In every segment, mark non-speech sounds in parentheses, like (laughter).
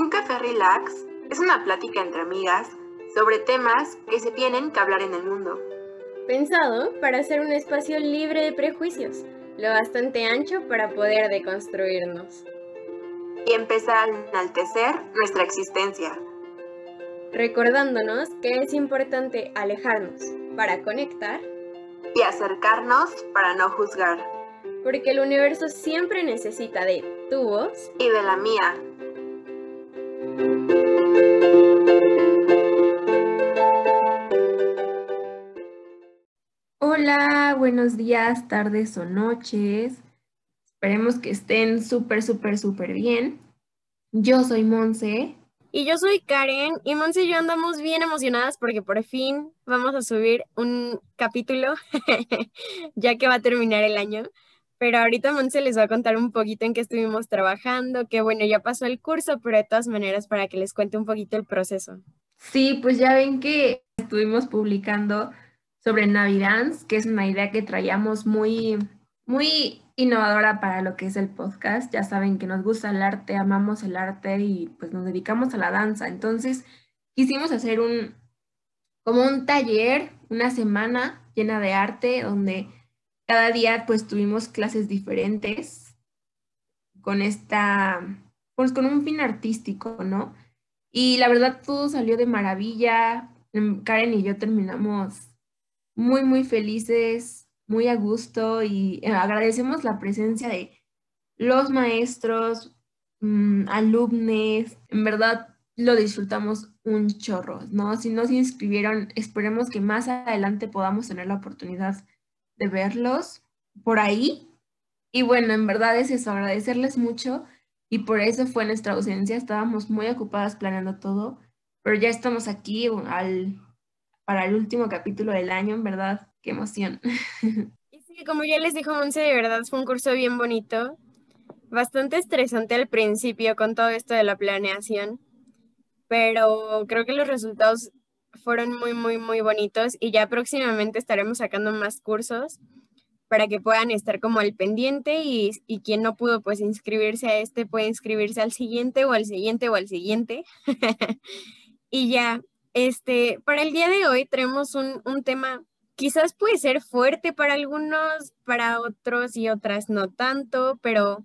Un café relax es una plática entre amigas sobre temas que se tienen que hablar en el mundo. Pensado para ser un espacio libre de prejuicios, lo bastante ancho para poder deconstruirnos. Y empezar a enaltecer nuestra existencia. Recordándonos que es importante alejarnos para conectar y acercarnos para no juzgar. Porque el universo siempre necesita de tu voz y de la mía. Hola, buenos días, tardes o noches. Esperemos que estén súper, súper, súper bien. Yo soy Monse. Y yo soy Karen. Y Monse y yo andamos bien emocionadas porque por fin vamos a subir un capítulo, (laughs) ya que va a terminar el año. Pero ahorita Monse les va a contar un poquito en qué estuvimos trabajando, que bueno, ya pasó el curso, pero de todas maneras para que les cuente un poquito el proceso. Sí, pues ya ven que estuvimos publicando sobre Navidance, que es una idea que traíamos muy, muy innovadora para lo que es el podcast. Ya saben que nos gusta el arte, amamos el arte y pues nos dedicamos a la danza. Entonces quisimos hacer un, como un taller, una semana llena de arte, donde cada día pues tuvimos clases diferentes con esta, pues con un fin artístico, ¿no? Y la verdad todo salió de maravilla. Karen y yo terminamos muy, muy felices, muy a gusto y eh, agradecemos la presencia de los maestros, mm, alumnos, en verdad lo disfrutamos un chorro, ¿no? Si no se inscribieron, esperemos que más adelante podamos tener la oportunidad de verlos por ahí. Y bueno, en verdad es eso, agradecerles mucho. Y por eso fue nuestra ausencia, estábamos muy ocupadas planeando todo, pero ya estamos aquí al para el último capítulo del año, en verdad, qué emoción. (laughs) Y sí, como ya les dijo Monse, de verdad fue un curso bien bonito, bastante estresante al principio con todo esto de la planeación, pero creo que los resultados fueron muy, muy, muy bonitos y ya próximamente estaremos sacando más cursos para que puedan estar como al pendiente y, y, quien no pudo pues inscribirse a este puede inscribirse al siguiente o al siguiente o al siguiente. (laughs) y ya, este, para el día de hoy tenemos un, tema, quizás puede ser fuerte para algunos, para otros y otras no tanto, pero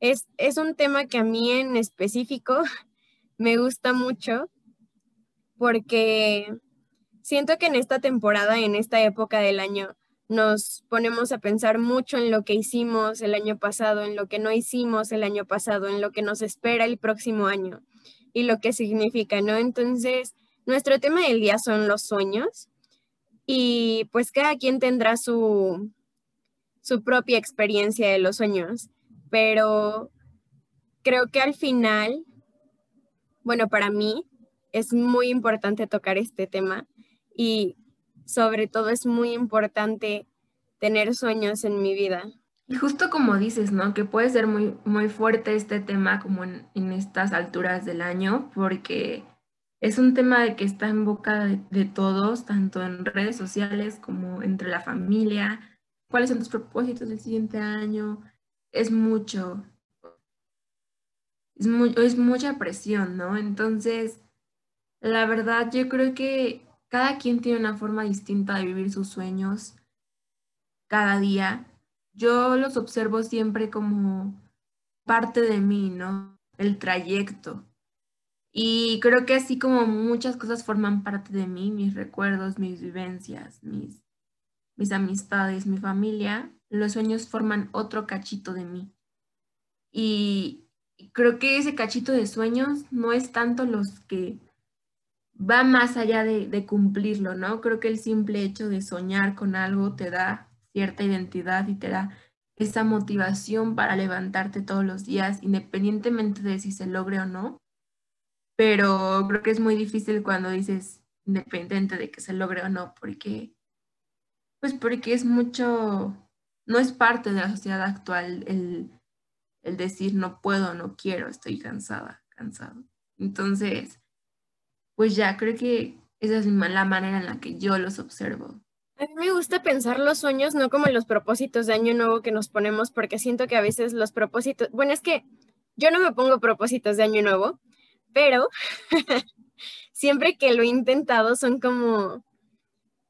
es, es un tema que a mí en específico (laughs) me gusta mucho porque siento que en esta temporada, en esta época del año, nos ponemos a pensar mucho en lo que hicimos el año pasado, en lo que no hicimos el año pasado, en lo que nos espera el próximo año y lo que significa, ¿no? Entonces, nuestro tema del día son los sueños y pues cada quien tendrá su, su propia experiencia de los sueños, pero creo que al final, bueno, para mí es muy importante tocar este tema y sobre todo es muy importante tener sueños en mi vida. Y justo como dices, ¿no? Que puede ser muy, muy fuerte este tema como en, estas alturas del año, porque es un tema de que está en boca de, todos, tanto en redes sociales como entre la familia. ¿Cuáles son tus propósitos del siguiente año? Es mucho. Es, es mucha presión, ¿no? Entonces, la verdad, yo creo que cada quien tiene una forma distinta de vivir sus sueños cada día. Yo los observo siempre como parte de mí, ¿no? El trayecto. Y creo que así como muchas cosas forman parte de mí, mis recuerdos, mis vivencias, mis, mis amistades, mi familia, los sueños forman otro cachito de mí. Y creo que ese cachito de sueños no es tanto los que va más allá de, cumplirlo, ¿no? Creo que el simple hecho de soñar con algo te da cierta identidad y te da esa motivación para levantarte todos los días, independientemente de si se logre o no pero creo que es muy difícil cuando dices independiente de que se logre o no, porque, pues porque es mucho, no es parte de la sociedad actual el, el decir no puedo, no quiero, estoy cansada, cansado. Entonces, pues ya creo que esa es la manera en la que yo los observo. A mí me gusta pensar los sueños no como los propósitos de año nuevo que nos ponemos, porque siento que a veces los propósitos, bueno, es que yo no me pongo propósitos de año nuevo, pero (laughs) siempre que lo he intentado son como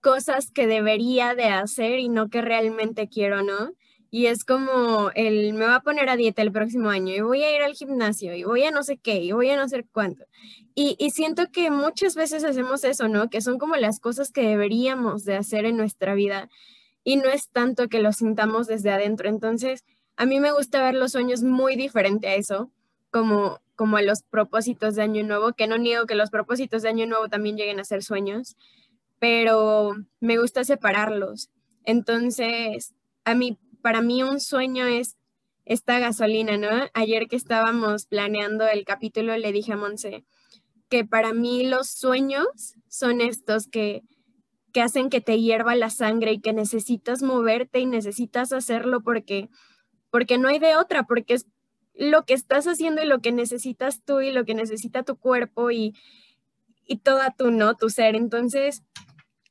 cosas que debería de hacer y no que realmente quiero, ¿no? Y es como el me va a poner a dieta el próximo año y voy a ir al gimnasio y voy a no sé qué y voy a no sé cuánto. Y, y siento que muchas veces hacemos eso, ¿no? Que son como las cosas que deberíamos de hacer en nuestra vida y no es tanto que lo sintamos desde adentro. Entonces, a mí me gusta ver los sueños muy diferente a eso, como, como a los propósitos de Año Nuevo, que no niego que los propósitos de Año Nuevo también lleguen a ser sueños, pero me gusta separarlos. Entonces, a mí, para mí un sueño es esta gasolina, ¿no? Ayer que estábamos planeando el capítulo, le dije a Monse que para mí los sueños son estos que, que hacen que te hierva la sangre y que necesitas moverte y necesitas hacerlo porque porque no hay de otra, porque es lo que estás haciendo y lo que necesitas tú y lo que necesita tu cuerpo y, y toda tu, ¿no? Tu ser. Entonces,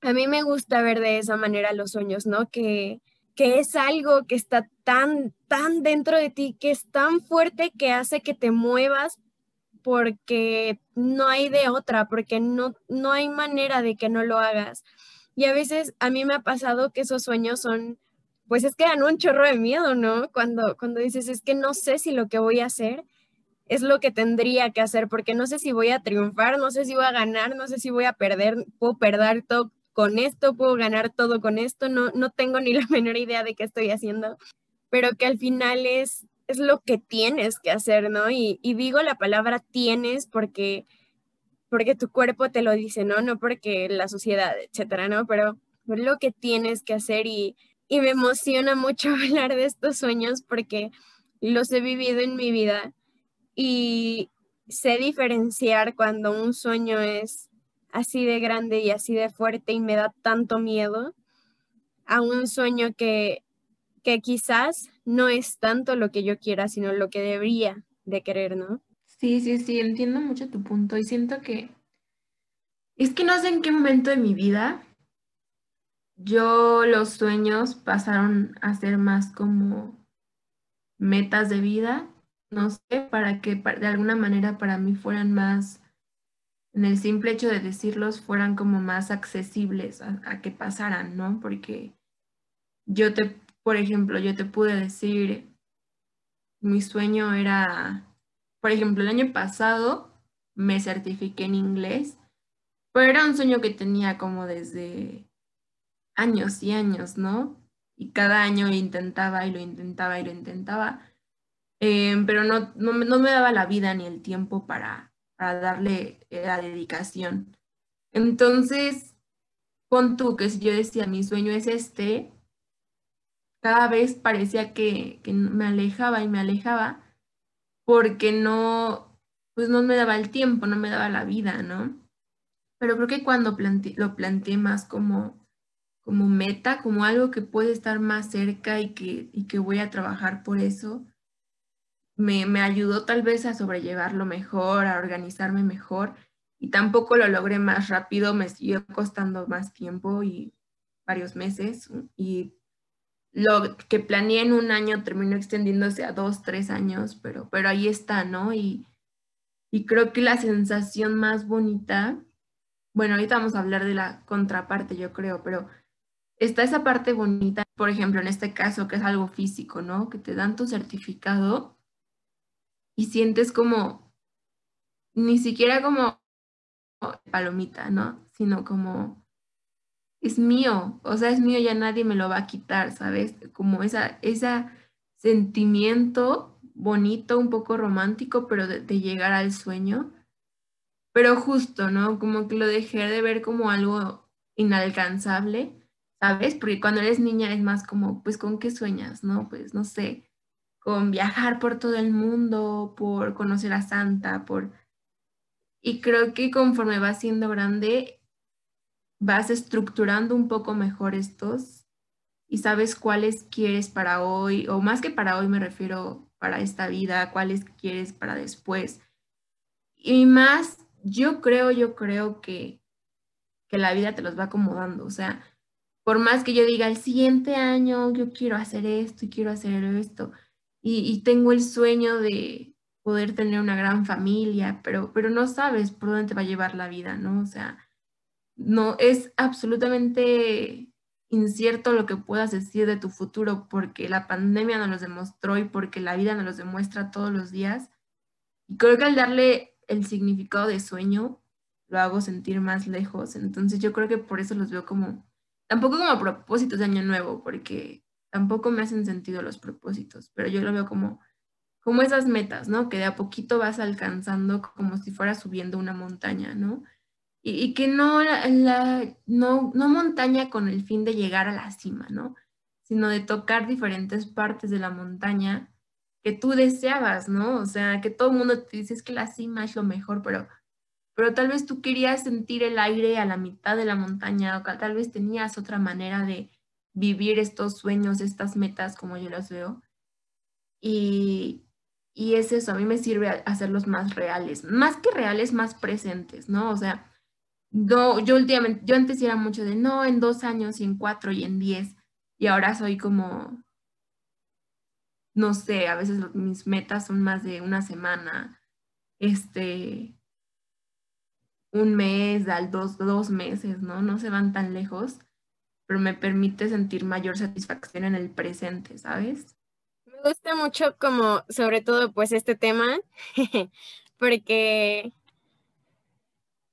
a mí me gusta ver de esa manera los sueños, ¿no? Que, que es algo que está tan, tan dentro de ti, que es tan fuerte que hace que te muevas porque no hay de otra, porque no, no hay manera de que no lo hagas. Y a veces a mí me ha pasado que esos sueños son pues es que dan un chorro de miedo, ¿no? Cuando, cuando dices, es que no sé si lo que voy a hacer es lo que tendría que hacer, porque no sé si voy a triunfar, no sé si voy a ganar, no sé si voy a perder, puedo perder todo con esto, puedo ganar todo con esto, no, no tengo ni la (laughs) menor idea de qué estoy haciendo, pero que al final es, es lo que tienes que hacer, ¿no? Y, digo la palabra tienes porque, porque tu cuerpo te lo dice, ¿no? No porque la sociedad, etcétera, ¿no? Pero es lo que tienes que hacer y y me emociona mucho (laughs) hablar de estos sueños porque los he vivido en mi vida y sé diferenciar cuando un sueño es así de grande y así de fuerte y me da tanto miedo a un sueño que, que quizás no es tanto lo que yo quiera, sino lo que debería de querer, ¿no? Sí, sí, sí, entiendo mucho tu punto y siento que es que no sé en qué momento de mi vida yo los sueños pasaron a ser más como metas de vida, no sé, para que de alguna manera para mí fueran más, en el simple hecho de decirlos, fueran como más accesibles a, que pasaran, ¿no? Porque yo te, por ejemplo, yo te pude decir, mi sueño era, por ejemplo, el año pasado me certifiqué en inglés, pero era un sueño que tenía como desde años y años, ¿no? Y cada año intentaba y lo intentaba y lo intentaba, em, pero no, no, me daba la vida ni el tiempo para, darle eh, la dedicación. Entonces, pon tú que si yo decía mi sueño es este, cada vez parecía que, me alejaba y me alejaba porque no, pues no me daba el tiempo, no me daba la vida, ¿no? Pero creo que cuando lo planteé más como como meta, como algo que puede estar más cerca y que, y que voy a trabajar por eso, me, me ayudó tal vez a sobrellevarlo mejor, a organizarme mejor y tampoco lo logré más rápido, me siguió costando más tiempo y varios meses y lo que planeé en un año terminó extendiéndose a dos, tres años, pero, pero ahí está, ¿no? Y, y creo que la sensación más bonita, bueno, ahorita vamos a hablar de la contraparte, yo creo, pero está esa parte bonita, por ejemplo, en este caso, que es algo físico, ¿no? Que te dan tu certificado y sientes como, ni siquiera como palomita, ¿no? Sino como, es mío, o sea, es mío, ya nadie me lo va a quitar, ¿sabes? Como esa, ese sentimiento bonito, un poco romántico, pero de, llegar al sueño. Pero justo, ¿no? Como que lo dejé de ver como algo inalcanzable ¿sabes? Porque cuando eres niña es más como, pues, ¿con qué sueñas? ¿No? Pues, no sé, con viajar por todo el mundo, por conocer a Santa, por... Y creo que conforme vas siendo grande, vas estructurando un poco mejor estos y sabes cuáles quieres para hoy, o más que para hoy me refiero para esta vida, cuáles quieres para después. Y más, yo creo, yo creo que, que la vida te los va acomodando, o sea, por más que yo diga, el siguiente año yo quiero hacer esto y quiero hacer esto, y, tengo el sueño de, poder tener una gran familia, pero, pero no sabes por dónde te va a llevar la vida, ¿no? O sea, no es absolutamente incierto lo que puedas decir de tu futuro porque la pandemia nos los demostró y porque la vida nos los demuestra todos los días. Y creo que al darle el significado de sueño, lo hago sentir más lejos. Entonces yo creo que por eso los veo como, tampoco como propósitos de año nuevo, porque tampoco me hacen sentido los propósitos, pero yo lo veo como, como esas metas, ¿no? Que de a poquito vas alcanzando como si fuera subiendo una montaña, ¿no? Y, que no, la, no, no montaña con el fin de llegar a la cima, ¿no? Sino de tocar diferentes partes de la montaña que tú deseabas, ¿no? O sea, que todo el mundo te dice es que la cima es lo mejor, pero, pero tal vez tú querías sentir el aire a la mitad de la montaña o tal vez tenías otra manera de vivir estos sueños, estas metas como yo las veo. Y, y es eso, a mí me sirve hacerlos más reales, más que reales, más presentes, ¿no? O sea, no, yo últimamente, yo antes era mucho de no, en dos años y en cuatro y en diez, y ahora soy como, no sé, a veces mis metas son más de una semana, este, un mes, al dos, dos meses, ¿no? No se van tan lejos, pero me permite sentir mayor satisfacción en el presente, ¿sabes? Me gusta mucho como, sobre todo, pues este tema, (laughs) porque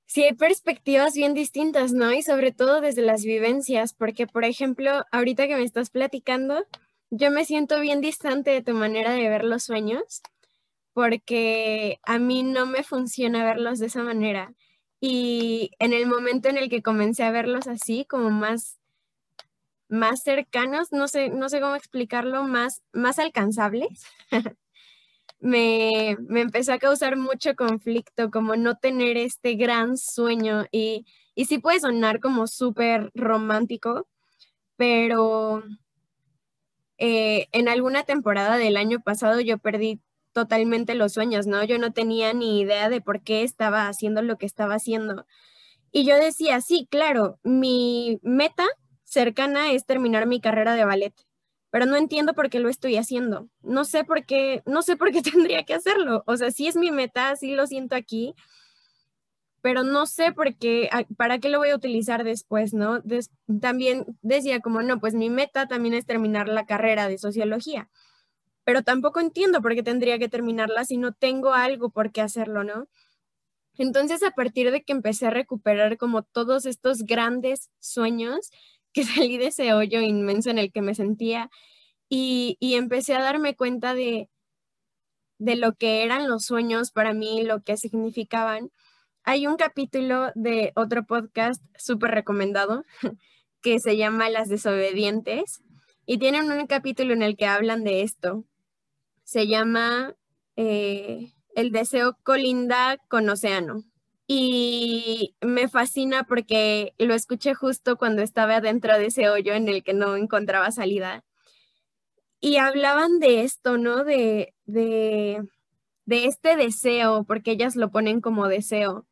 sí hay perspectivas bien distintas, ¿no? Y sobre todo desde las vivencias, porque por ejemplo, ahorita que me estás platicando, yo me siento bien distante de tu manera de ver los sueños, porque a mí no me funciona verlos de esa manera. Y en el momento en el que comencé a verlos así, como más más cercanos, no sé, no sé cómo explicarlo, más, más alcanzables, (laughs) me, me, empezó a causar mucho conflicto, como no tener este gran sueño y, y sí puede sonar como súper romántico, pero eh, en alguna temporada del año pasado yo perdí totalmente los sueños, ¿no? Yo no tenía ni idea de por qué estaba haciendo lo que estaba haciendo. Y yo decía, sí, claro, mi meta cercana es terminar mi carrera de ballet pero no entiendo por qué lo estoy haciendo. No sé por qué, no sé por qué (laughs) tendría que hacerlo. O sea, sí es mi meta, sí lo siento aquí, pero no sé por qué, para qué lo voy a utilizar después, ¿no? también decía como, no, pues mi meta también es terminar la carrera de sociología, pero tampoco entiendo por qué tendría que terminarla si no tengo algo por qué hacerlo, ¿no? Entonces, a partir de que empecé a recuperar como todos estos grandes sueños, que (laughs) salí de ese hoyo inmenso en el que me sentía y, empecé a darme cuenta de, de lo que eran los sueños para mí, lo que significaban. Hay un capítulo de otro podcast súper recomendado (laughs) que se llama Las desobedientes y tienen un capítulo en el que hablan de esto. Se llama eh, El deseo colinda con océano y me fascina porque lo escuché justo cuando estaba dentro de ese hoyo en el que no encontraba salida. Y hablaban de esto, ¿no? De, de, de este deseo, porque ellas lo ponen como deseo,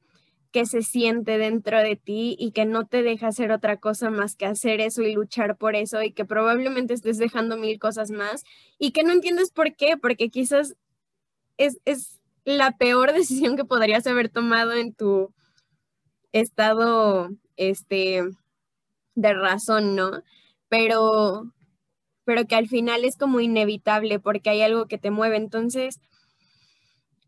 que se siente dentro de ti y que no te deja hacer otra cosa más que hacer eso y luchar por eso y que probablemente estés dejando mil cosas más y que no entiendes por qué, porque quizás es, es la peor (laughs) decisión que podrías haber tomado en tu estado este, de razón, ¿no? Pero, pero que al final es como inevitable porque hay algo que te mueve. Entonces,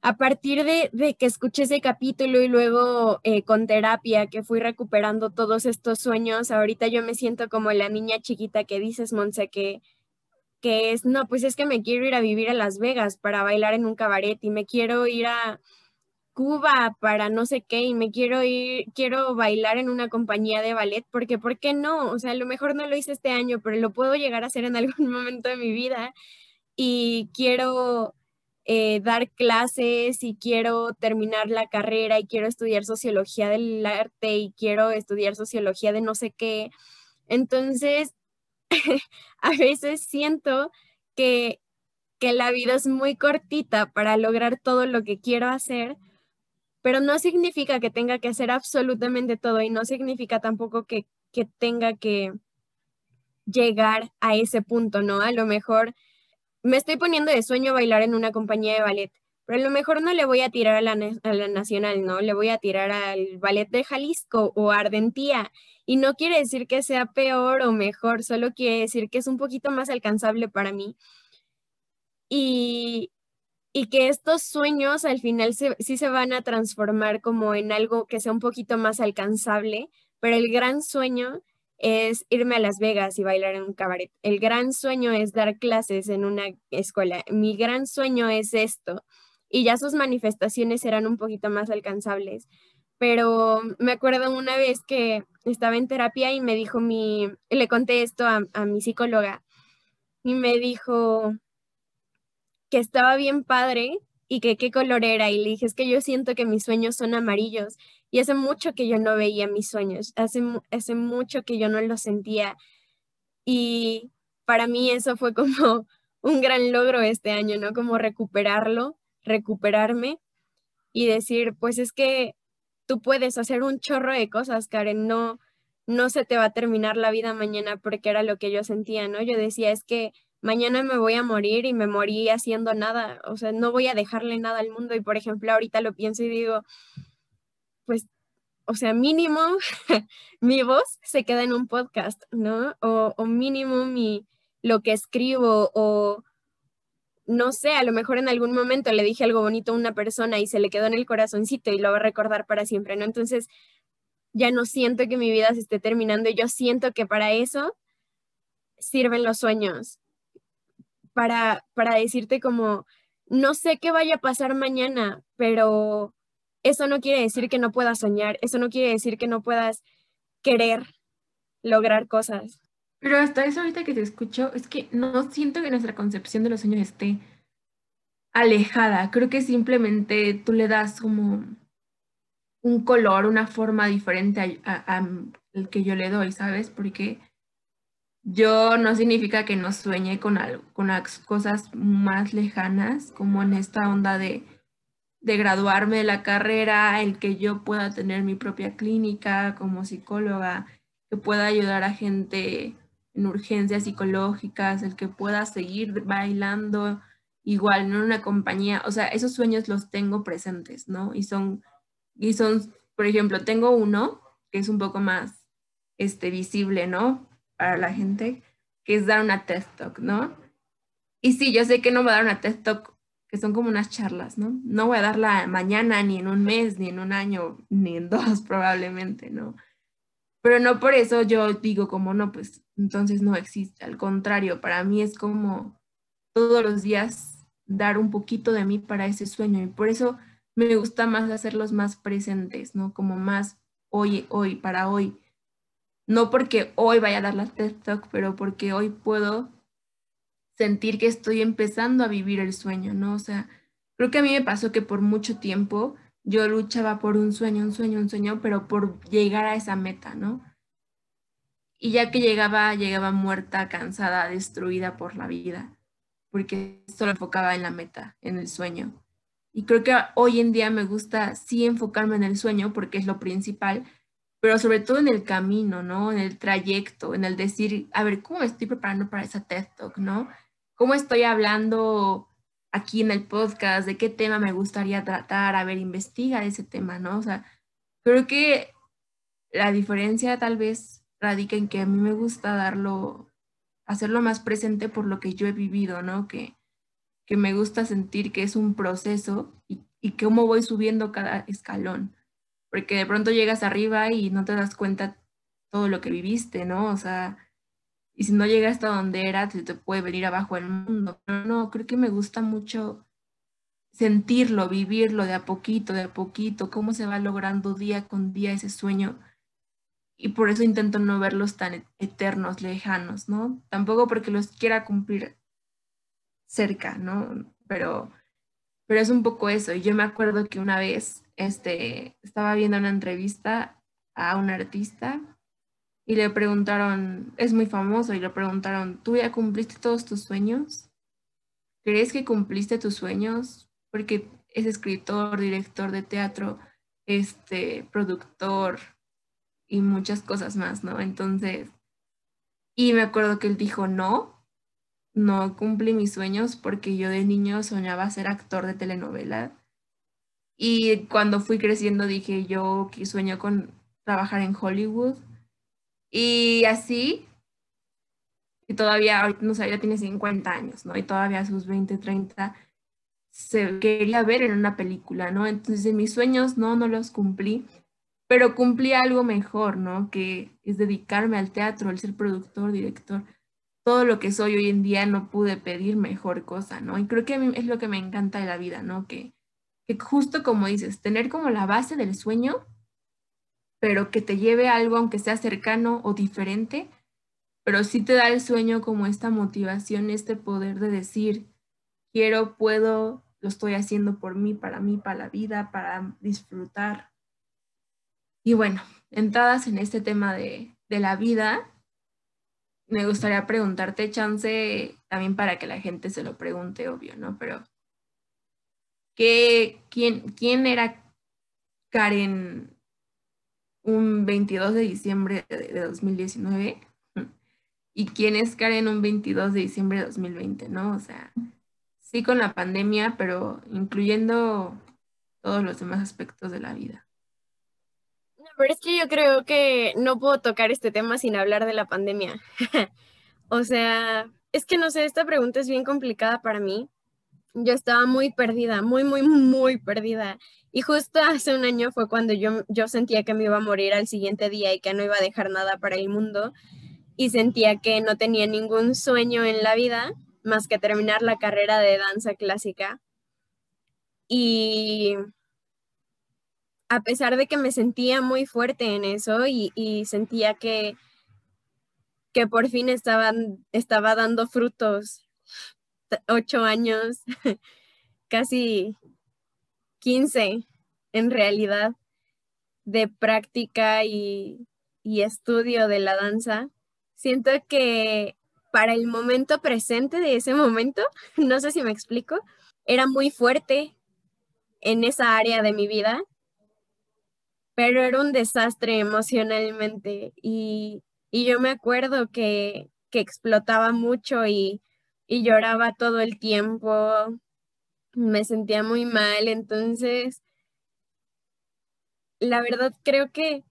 a partir de, que escuché ese capítulo y luego eh, con terapia que fui recuperando todos estos sueños, ahorita yo me siento como la niña chiquita que dices, Monse, que que es, no, pues es que me quiero ir a vivir a Las Vegas para bailar en un cabaret y me quiero ir a Cuba para no sé qué y me quiero ir, quiero bailar en una compañía de ballet, porque ¿por qué no? O sea, a lo mejor no lo hice este año, pero lo puedo llegar a hacer en (laughs) algún momento de mi vida y quiero eh, dar clases y quiero terminar la carrera y quiero estudiar sociología del arte y quiero estudiar sociología de no sé qué. Entonces, (laughs) a veces siento que, que la vida es muy cortita para lograr todo lo que quiero hacer, pero no significa que tenga que hacer absolutamente todo y no significa tampoco que, que tenga que llegar a ese punto, ¿no? A lo mejor me estoy poniendo de sueño bailar en una compañía de ballet, pero a lo mejor no le voy a tirar a la, a la nacional, ¿no? Le voy a tirar al ballet de Jalisco o Ardentía. Y no quiere decir que sea peor o mejor, solo quiere decir que es un poquito más alcanzable para mí. Y, y que estos sueños al final sí se van a transformar como en algo que sea un poquito más alcanzable, pero el gran sueño es irme a Las Vegas y bailar en un cabaret. El gran sueño es dar clases en una escuela. Mi gran sueño es esto. Y ya sus manifestaciones serán un poquito más alcanzables. Pero me acuerdo una vez que estaba en terapia y me dijo mi, le conté esto a, a mi psicóloga y me dijo que estaba bien padre y que qué color era. Y le dije, es que yo siento que mis sueños son amarillos. Y hace mucho que yo no veía mis sueños, hace, hace mucho que yo no los sentía. Y para mí eso fue como (laughs) un gran logro este año, ¿no? Como recuperarlo, recuperarme y decir, pues es que tú puedes hacer un chorro de cosas, Karen, no, no se te va a terminar la vida mañana porque era lo que yo sentía, ¿no? Yo decía, es que mañana me voy a morir y me morí haciendo nada, o sea, no voy a dejarle nada al mundo y por ejemplo ahorita lo pienso y digo, pues, o sea, mínimo (laughs) mi voz se queda en un podcast, ¿no? O, o mínimo mi, lo que escribo o no sé, a lo mejor en algún momento le dije algo bonito a una persona y se le quedó en el corazoncito y lo va a recordar para siempre, ¿no? Entonces, ya no siento que mi vida se esté terminando y yo siento que para eso sirven los sueños, para, para decirte como, no sé qué vaya a pasar mañana, pero eso no quiere decir que no puedas soñar, eso no quiere decir que no puedas querer lograr cosas. Pero hasta eso ahorita que te escucho, es que no siento que nuestra concepción de los sueños esté alejada. Creo que simplemente tú le das como un color, una forma diferente al que yo le doy, ¿sabes? Porque yo no significa que no sueñe con algo, con las cosas más lejanas, como en esta onda de de graduarme de la carrera, el que yo pueda tener mi propia clínica como psicóloga, que pueda ayudar a gente en urgencias psicológicas, el que pueda seguir bailando igual en una compañía, o sea, esos sueños los tengo presentes, ¿no? Y son, y son, por ejemplo, tengo uno que es un poco más este, visible, ¿no? Para la gente, que es dar una TED Talk, ¿no? Y sí, yo sé que no va a dar una TED Talk que son como unas charlas, ¿no? No voy a darla mañana, ni en un mes, ni en un año, ni en dos (laughs) probablemente, ¿no? Pero no por eso yo digo como, no, pues entonces no existe. Al contrario, para mí es como todos los días dar un poquito de mí para ese sueño y por eso me gusta más hacerlos más presentes, ¿no? Como más hoy, hoy, para hoy. No porque hoy vaya a dar la TED Talk, pero porque hoy puedo sentir que estoy empezando a vivir el sueño, ¿no? O sea, creo que a mí me pasó que por mucho tiempo yo luchaba por un sueño, un sueño, un sueño, pero por llegar a esa meta, ¿no? Y ya que llegaba, llegaba muerta, cansada, destruida por la vida, porque solo enfocaba en la meta, en el sueño. Y creo que hoy en día me gusta sí enfocarme en el sueño porque es lo principal, pero sobre todo en el camino, ¿no? En el trayecto, en el decir, a ver, ¿cómo me estoy preparando para esa TED Talk, ¿no? cómo estoy hablando aquí en el podcast, de qué tema me gustaría tratar, a ver, investiga ese tema, ¿no? O sea, creo que la diferencia tal vez radica en que a mí me gusta darlo, hacerlo más presente por lo que yo he vivido, ¿no? Que, que me gusta sentir que es un proceso y, y cómo voy subiendo cada escalón. Porque de pronto llegas arriba y no te das cuenta todo lo que viviste, ¿no? O sea, y si no llega hasta donde era, te, te puede venir abajo el mundo. Pero no, creo que me gusta mucho sentirlo, vivirlo de a poquito, de a poquito, cómo se va logrando día con día ese sueño. Y por eso intento no verlos tan eternos, lejanos, ¿no? Tampoco porque los quiera cumplir cerca, ¿no? Pero, pero es un poco eso. Y yo me acuerdo que una vez este, estaba viendo una entrevista a un artista y le preguntaron, es muy famoso, y le preguntaron, ¿tú ya cumpliste todos tus sueños? ¿Crees que cumpliste tus sueños? Porque es escritor, director de teatro, este, productor y muchas cosas más, ¿no? Entonces, y me acuerdo que él dijo no, no cumplí mis sueños porque yo de niño soñaba ser actor de telenovela. Y cuando fui creciendo dije yo que sueño con trabajar en Hollywood. Y así, y todavía, no sé, ya tiene 50 años, ¿no? Y todavía a sus 20, 30 se quería ver en una película, ¿no? Entonces mis sueños no, no los cumplí, pero cumplí algo mejor, ¿no? Que es dedicarme al teatro, el ser productor, director. Todo lo que soy hoy en día no pude pedir mejor cosa, ¿no? Y creo que a mí es lo que me encanta de la vida, ¿no? Que, que justo como dices, tener como la base del sueño, pero que te lleve a algo aunque sea cercano o diferente, pero sí te da el sueño como esta motivación, este poder de decir, quiero, puedo, lo estoy haciendo por mí, para mí, para la vida, para disfrutar. Y bueno, entradas en este tema de, la vida, me gustaría preguntarte, chance, también para que la gente se lo pregunte, obvio, ¿no? Pero, ¿qué, quién, ¿quién era Karen un 22 de diciembre de 2019? ¿Y quién es Karen un 22 de diciembre de 2020, no? O sea, sí con la pandemia, pero incluyendo todos los demás aspectos de la vida. pero es que yo creo que no puedo tocar este tema sin hablar de la pandemia. (laughs) o sea, es que no sé, esta pregunta es bien complicada para mí. Yo estaba muy perdida, muy, muy, muy perdida. Y justo hace un año fue cuando yo, yo sentía que me iba a morir al siguiente día y que no iba a dejar nada para el mundo. Y sentía que no tenía ningún sueño en la vida más que terminar la carrera de danza clásica. Y a pesar de que me sentía muy fuerte en eso y, sentía que, que por fin estaba dando frutos, ocho años, (laughs) casi quince en realidad, de práctica y, y estudio de la danza, siento que para el momento presente de ese momento, (laughs) no sé si me explico, era muy fuerte en esa área de mi vida, pero era un desastre emocionalmente. Y, yo me acuerdo que, explotaba mucho y, y lloraba todo el tiempo, me sentía muy mal, entonces la verdad creo que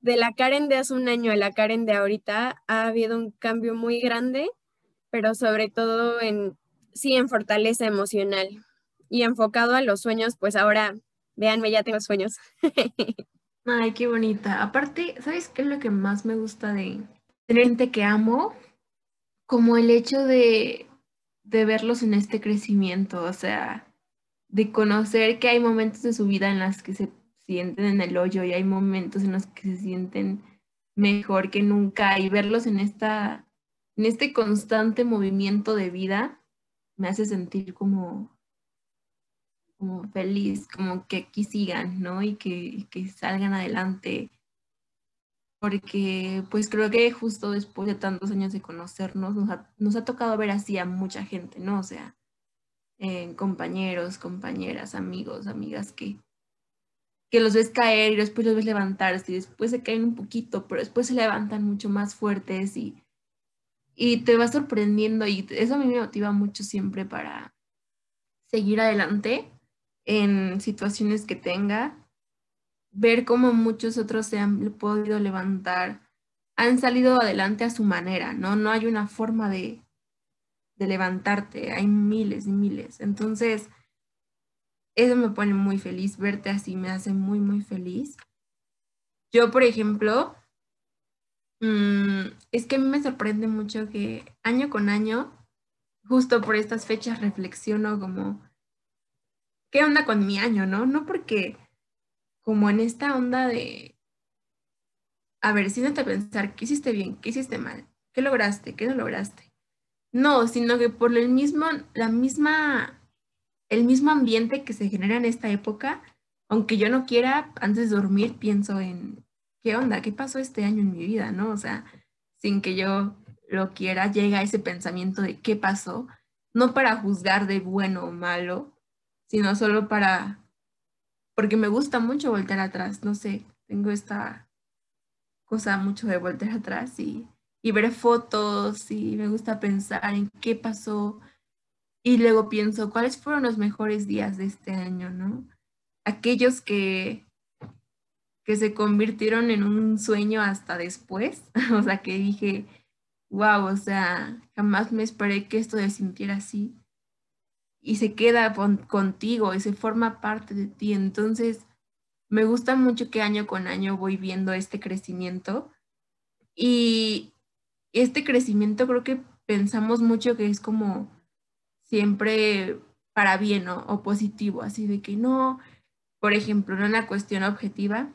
de la Karen de hace un año a la Karen de ahorita ha habido un cambio muy grande, pero sobre todo en, sí, en fortaleza emocional y enfocado a los sueños, pues ahora, véanme, ya tengo sueños. (laughs) Ay, qué bonita. Aparte, ¿sabes qué es lo que más me gusta de tener gente que amo? Como el hecho de, de verlos en este crecimiento, o sea, de conocer que hay momentos de su vida en las que se sienten en el hoyo y hay momentos en los que se sienten mejor que nunca y verlos en esta en este constante movimiento de vida me hace sentir como como feliz, como que aquí sigan, ¿no? Y que, que salgan adelante. Porque pues creo que justo después de tantos años de conocernos, nos ha, nos ha tocado ver así a mucha gente, ¿no? O sea, eh, compañeros, compañeras, amigos, amigas que, que los ves caer y después los ves levantarse y después se caen un poquito, pero después se levantan mucho más fuertes y, y te va sorprendiendo y eso a mí me motiva mucho siempre para seguir adelante en situaciones que tenga, ver cómo muchos otros se han podido levantar, han salido adelante a su manera, ¿no? No hay una forma de, de levantarte, hay miles y miles. Entonces, eso me pone muy feliz, verte así me hace muy, muy feliz. Yo, por ejemplo, mm, es que a mí me sorprende mucho que año con año, justo por estas fechas, reflexiono como, ¿qué onda con mi año, no? No porque como en esta onda de, a ver, siéntate a pensar, ¿qué hiciste bien? ¿Qué hiciste mal? ¿Qué lograste? ¿Qué no lograste? No, sino que por el mismo, la misma el mismo ambiente que se genera en esta época, aunque yo no quiera, antes de dormir pienso en qué onda, qué pasó este año en mi vida, ¿no? O sea, sin que yo lo quiera, llega ese pensamiento de qué pasó, no para juzgar de bueno o malo, sino solo para, porque me gusta mucho voltear atrás, no sé, tengo esta cosa mucho de voltear atrás y, y ver fotos y me gusta pensar en qué pasó y luego pienso cuáles fueron los mejores días de este año, ¿no? Aquellos que, que se convirtieron en un sueño hasta después, (laughs) o sea, que dije, wow, o sea, jamás me esperé que esto se sintiera así y se queda contigo y se forma parte de ti. Entonces, me gusta mucho que año con año voy viendo este crecimiento y este crecimiento creo que pensamos mucho que es como siempre para bien o positivo, así de que no, por ejemplo, en una cuestión objetiva,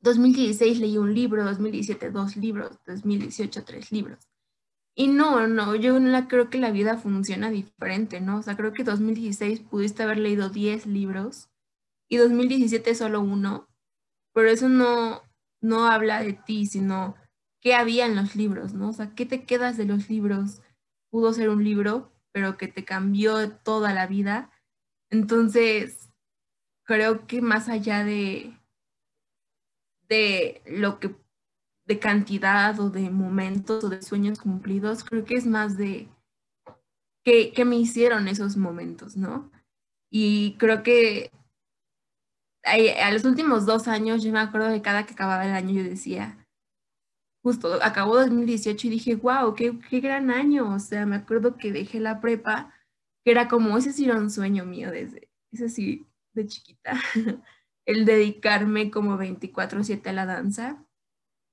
2016 leí un libro, 2017 dos libros, 2018 tres libros. Y no, no, yo creo que la vida funciona diferente, ¿no? O sea, creo que 2016 pudiste haber leído 10 libros y 2017 solo uno, pero eso no, no habla de ti, sino qué había en los libros, ¿no? O sea, ¿qué te quedas de los libros? Pudo ser un libro, pero que te cambió toda la vida. Entonces, creo que más allá de, de lo que de cantidad o de momentos o de sueños cumplidos, creo que es más de que, me hicieron esos momentos, ¿no? Y creo que a, los últimos dos años, yo me acuerdo de cada que acababa el año, yo decía, justo acabó 2018 y dije, wow, qué, qué gran año. O sea, me acuerdo que dejé la prepa, que era como, ese sí era un sueño mío desde, ese sí, de chiquita, (laughs) el dedicarme como 24/7 a la danza.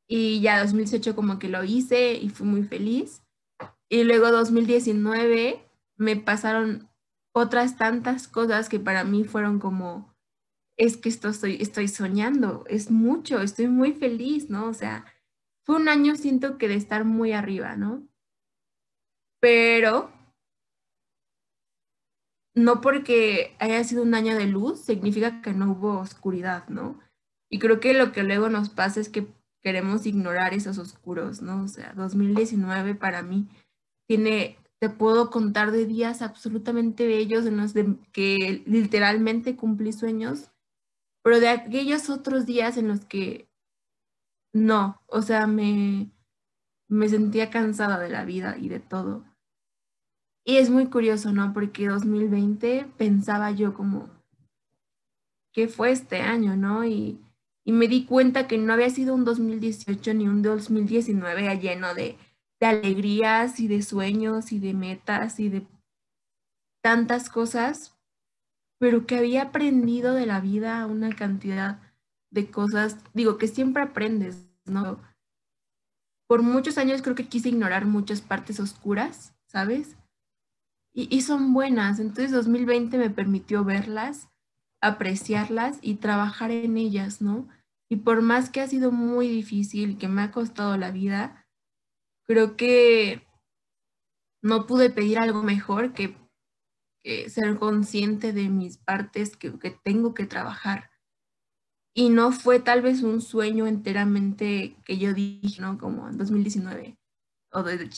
Y ya 2018 como que lo hice y fui muy feliz. Y luego 2019 me pasaron otras tantas cosas que para mí fueron como, es que esto estoy, estoy soñando, es mucho, estoy muy feliz, ¿no? O sea, fue un año siento que de estar muy arriba, ¿no? Pero no porque haya sido un año de luz significa que no hubo oscuridad, ¿no? Y creo que lo que luego nos pasa es que queremos ignorar esos oscuros, ¿no? O sea, 2019 para mí tiene, te puedo contar de días absolutamente bellos en los que literalmente cumplí sueños, pero de aquellos otros días en los que no, o sea, me, me sentía cansada de la vida y de todo. Y es muy curioso, ¿no? Porque 2020 pensaba yo como, ¿qué fue este año, no? Y y me di cuenta que no había sido un 2018 ni un 2019 lleno de, de alegrías y de sueños y de metas y de tantas cosas, pero que había aprendido de la vida una cantidad de cosas, digo, que siempre aprendes, ¿no? Por muchos años creo que quise ignorar muchas partes oscuras, ¿sabes? Y, y son buenas, entonces 2020 me permitió verlas apreciarlas y trabajar en ellas, ¿no? Y por más que ha sido muy difícil, que me ha costado la vida, creo que no pude pedir algo mejor que, ser consciente de mis partes que, tengo que trabajar. Y no fue tal vez un sueño enteramente que yo dije, ¿no? Como en 2019 o de,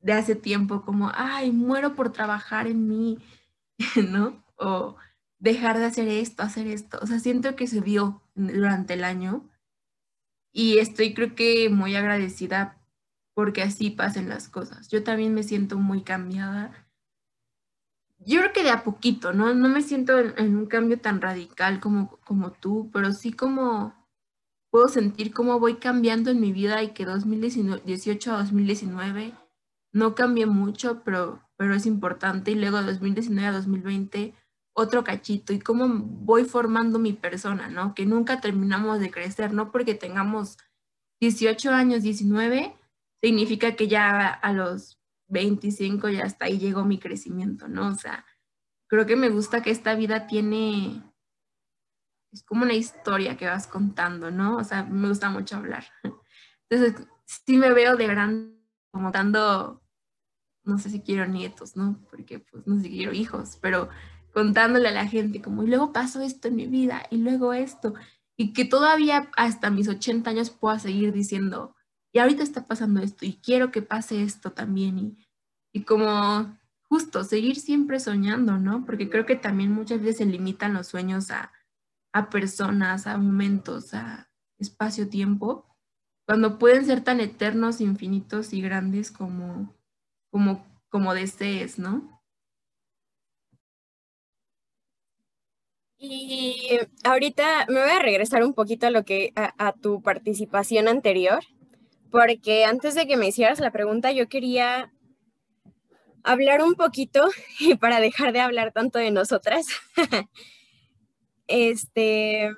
de, hace tiempo, como, ay, muero por trabajar en mí, (laughs) ¿no? O dejar de hacer esto, hacer esto. O sea, siento que se vio durante el año y estoy creo que muy agradecida porque así pasen las cosas. Yo también me siento muy cambiada. Yo creo que de a poquito, ¿no? No me siento en, un cambio tan radical como, como tú, pero sí como puedo sentir cómo voy cambiando en mi vida y que 2018 a 2019 no cambié mucho, pero, pero es importante. Y luego 2019 a 2020 otro cachito y cómo voy formando mi persona, ¿no? Que nunca terminamos de crecer, no porque tengamos 18 años, 19, significa que ya a los 25 ya hasta ahí llegó mi crecimiento, ¿no? O sea, creo que me gusta que esta vida tiene, es como una historia que vas contando, ¿no? O sea, me gusta mucho hablar. (laughs) Entonces, sí me veo de grande como dando, no sé si quiero nietos, ¿no? Porque pues no sé si quiero hijos, pero contándole a la gente como, y luego pasó esto en mi vida, y luego esto, y que todavía hasta mis 80 años pueda seguir diciendo, y ahorita está pasando esto, y quiero que pase esto también, y, y como justo seguir siempre soñando, ¿no? Porque creo que también muchas veces se limitan los sueños a, a personas, a momentos, a espacio-tiempo, cuando pueden ser tan eternos, infinitos y grandes como, como, como desees, ¿no? Y ahorita me voy a regresar un poquito a lo que a, tu participación anterior, porque antes de que me hicieras la pregunta, yo quería hablar un poquito (laughs) y para dejar de hablar tanto de nosotras, (laughs) este,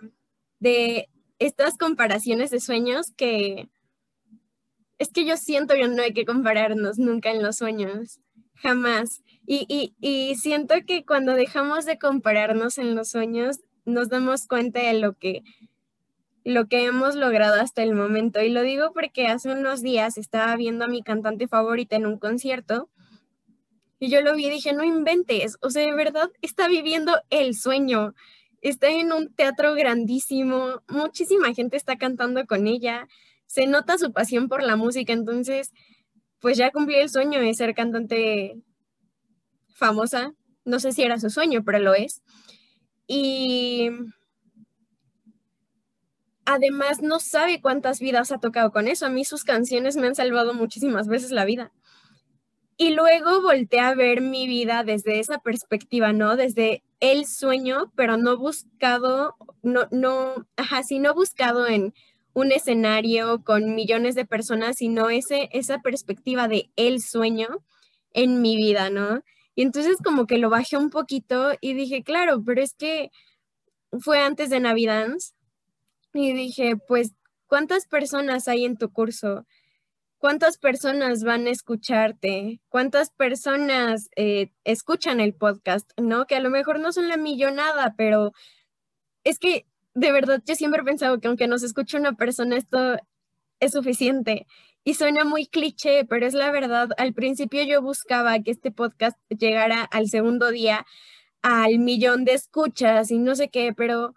de estas comparaciones de sueños que es que yo siento que no hay que compararnos nunca en los sueños, jamás. Y, siento que cuando dejamos de compararnos en los sueños, nos damos cuenta de lo que, lo que hemos logrado hasta el momento. Y lo digo porque hace unos días estaba viendo a mi cantante favorita en un concierto y yo lo vi y dije, no inventes, o sea, de verdad está viviendo el sueño. Está en un teatro grandísimo, muchísima gente está cantando con ella, se nota su pasión por la música, entonces, pues ya cumplí el sueño de ser cantante famosa. No sé si era su sueño, pero lo es. Y además no sabe cuántas vidas ha tocado con eso. A mí sus canciones me han salvado muchísimas veces la vida. Y luego volteé a ver mi vida desde esa perspectiva, ¿no? Desde el sueño, pero no buscado, no, no, ajá, sí, no buscado en un escenario con millones de personas, sino ese, esa perspectiva de el sueño en mi vida, ¿no? Y entonces como que lo bajé un poquito y dije, claro, pero es que fue antes de Navidad y dije, pues, ¿cuántas personas hay en tu curso? ¿Cuántas personas van a escucharte? ¿Cuántas personas eh, escuchan el podcast? ¿No? Que a lo mejor no son la millonada, pero es que de verdad yo siempre he pensado que aunque nos escuche una persona, esto es suficiente. Y suena muy cliché, pero es la verdad. Al principio yo buscaba que este podcast llegara al segundo día al millón de escuchas y no sé qué, pero,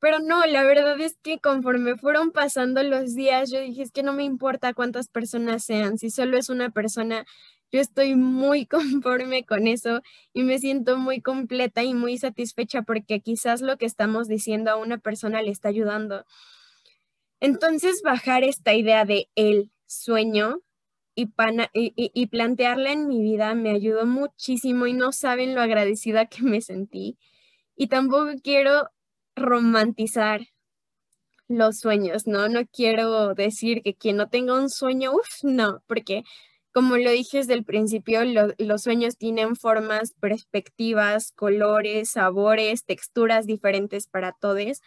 pero no, la verdad es que conforme fueron pasando los días, yo dije, es que no me importa cuántas personas sean, si solo es una persona, yo estoy muy (laughs) conforme con eso y me siento muy completa y muy satisfecha porque quizás lo que estamos diciendo a una persona le está ayudando. Entonces, bajar esta idea de él sueño y, y, plantearla en mi vida me ayudó muchísimo y no saben lo agradecida que me sentí. Y tampoco quiero romantizar los sueños, ¿no? No quiero decir que quien no tenga un sueño, uff, no, porque como lo dije desde el principio, los sueños tienen formas, perspectivas, colores, sabores, texturas diferentes para todos.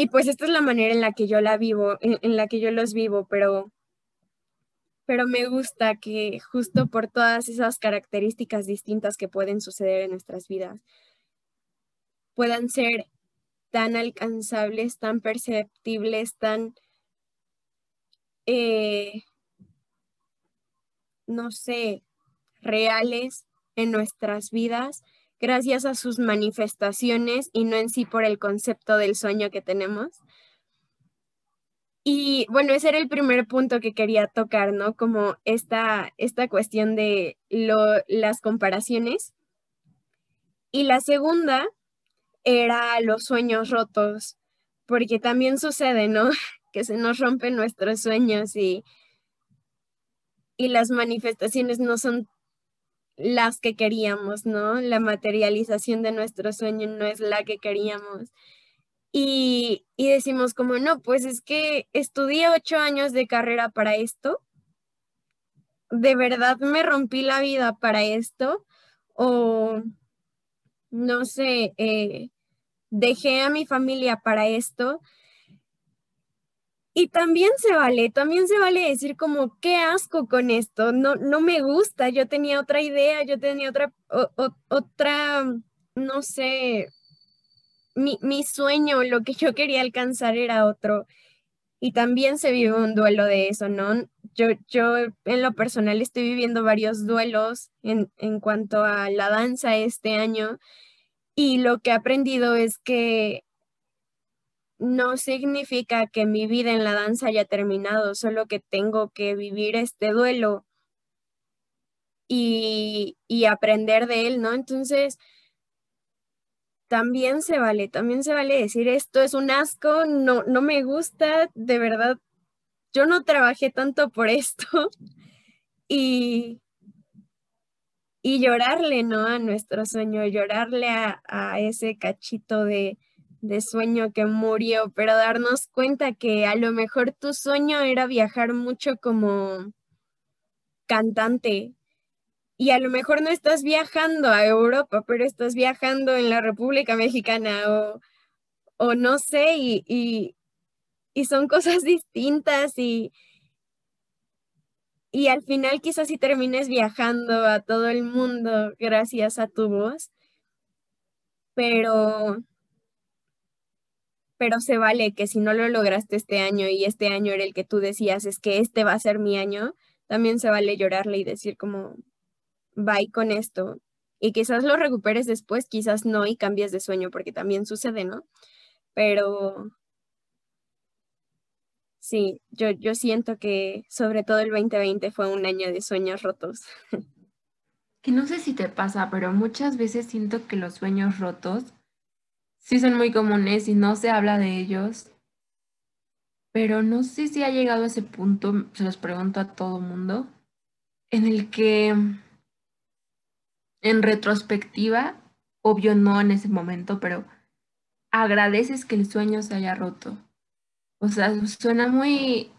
Y pues esta es la manera en la que yo la vivo, en, la que yo los vivo, pero, pero me gusta que justo por todas esas características distintas que pueden suceder en nuestras vidas, puedan ser tan alcanzables, tan perceptibles, tan, eh, no sé, reales en nuestras vidas gracias a sus manifestaciones y no en sí por el concepto del sueño que tenemos. Y bueno, ese era el primer punto que quería tocar, ¿no? Como esta, esta cuestión de las comparaciones. Y la segunda era los sueños rotos, porque también sucede, ¿no? (laughs) Que se nos rompen nuestros sueños y, y las manifestaciones no son las que queríamos, ¿no? La materialización de nuestro sueño no es la que queríamos. Y, decimos como, no, pues es que estudié ocho años de carrera para esto. ¿De verdad me rompí la vida para esto? O, no sé, eh, dejé a mi familia para esto. Y también se vale, también se vale decir como, qué asco con esto, no, no me gusta, yo tenía otra idea, yo tenía otra, otra, no sé, mi, mi, sueño, lo que yo quería alcanzar era otro. Y también se vive un duelo de eso, ¿no? Yo, yo en lo personal estoy viviendo varios duelos en, en cuanto a la danza este año y lo que he aprendido es que no significa que mi vida en la danza haya terminado, solo que tengo que vivir este duelo y, aprender de él, ¿no? Entonces, también se vale, también se vale decir esto es un asco, no, no me gusta, de verdad, yo no trabajé tanto por esto (laughs) y, y llorarle, ¿no? A nuestro sueño, llorarle a, a ese cachito de, de sueño que murió, pero darnos cuenta que a lo mejor tu sueño era viajar mucho como cantante y a lo mejor no estás viajando a Europa, pero estás viajando en la República Mexicana o, o no sé, y, y, son (laughs) cosas distintas y, y al final quizás si termines viajando a todo el mundo gracias a tu voz, pero pero se vale que si no lo lograste este año y este año era el que tú decías, es que este va a ser mi año, también se vale llorarle y decir como, bye con esto. Y quizás lo recuperes después, quizás no y cambies de sueño, porque también sucede, ¿no? Pero sí, yo, yo siento que sobre todo el 2020 fue un año de sueños rotos. (laughs) Que no sé si te pasa, pero muchas veces siento que los sueños rotos sí son muy comunes y no se habla de ellos. Pero no sé si ha llegado a ese punto, se los pregunto a todo mundo, en el que en retrospectiva, obvio no en ese momento, pero agradeces que el sueño se haya roto. O sea, suena muy,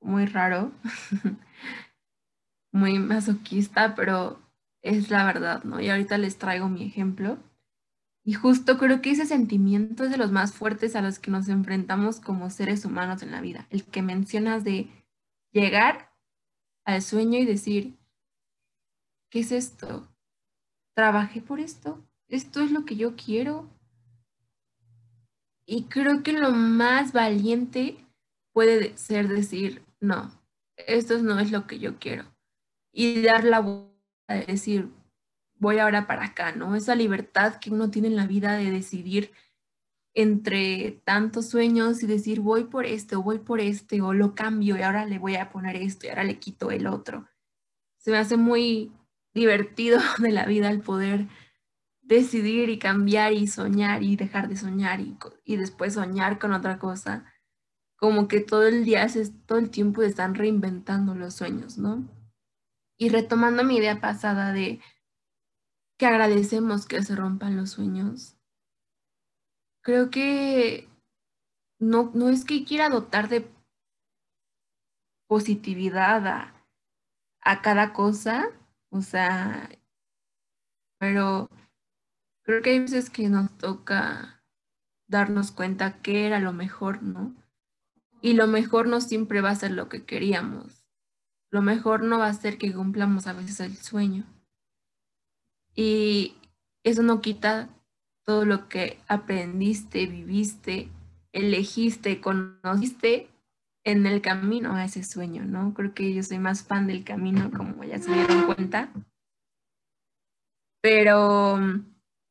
muy raro, (laughs) muy masoquista, pero es la verdad, ¿no? Y ahorita les traigo mi ejemplo. Y justo creo que ese sentimiento es de los más fuertes a los que nos enfrentamos como seres humanos en la vida. El que mencionas de llegar al sueño y decir, ¿qué es esto? Trabajé por esto. Esto es lo que yo quiero. Y creo que lo más valiente puede ser decir, no, esto no es lo que yo quiero. Y dar la vuelta de decir, voy ahora para acá, ¿no? Esa libertad que uno tiene en la vida de decidir entre tantos sueños y decir, voy por este o voy por este o lo cambio y ahora le voy a poner esto y ahora le quito el otro. Se me hace muy divertido (laughs) de la vida el poder decidir y cambiar y soñar y dejar de soñar y, y después soñar con otra cosa. Como que todo el día, todo el tiempo están reinventando los sueños, ¿no? Y retomando mi idea pasada de que agradecemos que se rompan los sueños. Creo que no, no es que quiera dotar de positividad a, a cada cosa, o sea, pero creo que hay veces que nos toca darnos cuenta que era lo mejor, ¿no? Y lo mejor no siempre va a ser lo que queríamos. Lo mejor no va a ser que cumplamos a veces el sueño. Y eso no quita todo lo que aprendiste, viviste, elegiste, conociste en el camino a ese sueño, ¿no? Creo que yo soy más fan del camino, como ya se dieron cuenta. Pero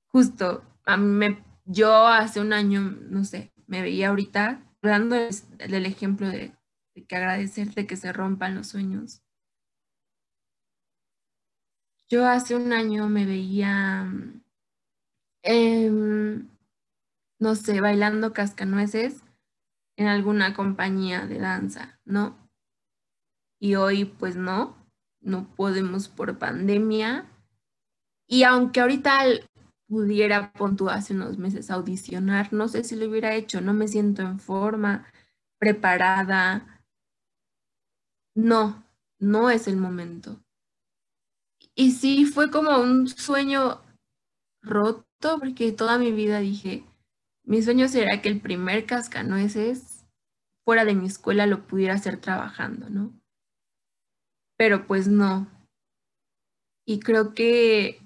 justo, a mí me, yo hace un año, no sé, me veía ahorita dando el, ejemplo de, de que agradecerte que se rompan los sueños. Yo hace un año me veía, em, no sé, bailando cascanueces en alguna compañía de danza, ¿no? Y hoy pues no, no podemos por pandemia. Y aunque ahorita pudiera, puntuar hace unos meses, audicionar, no sé si lo hubiera hecho, no me siento en forma, preparada. No, no es el momento. Y sí, fue como un sueño roto, porque toda mi vida dije, mi sueño será que el primer cascanueces fuera de mi escuela lo pudiera hacer trabajando, ¿no? Pero pues no. Y creo que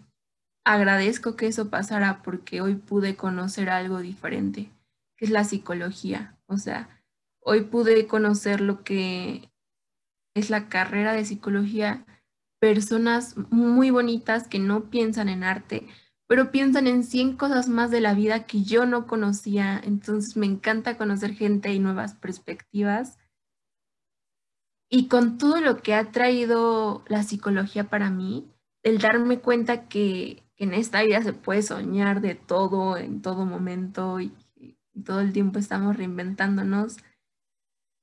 agradezco que eso pasara porque hoy pude conocer algo diferente, que es la psicología. O sea, hoy pude conocer lo que es la carrera de psicología personas muy bonitas que no piensan en arte, pero piensan en 100 cosas más de la vida que yo no conocía. Entonces me encanta conocer gente y nuevas perspectivas. Y con todo lo que ha traído la psicología para mí, el darme cuenta que, en esta vida se puede soñar de todo, en todo momento y, y todo el tiempo estamos reinventándonos.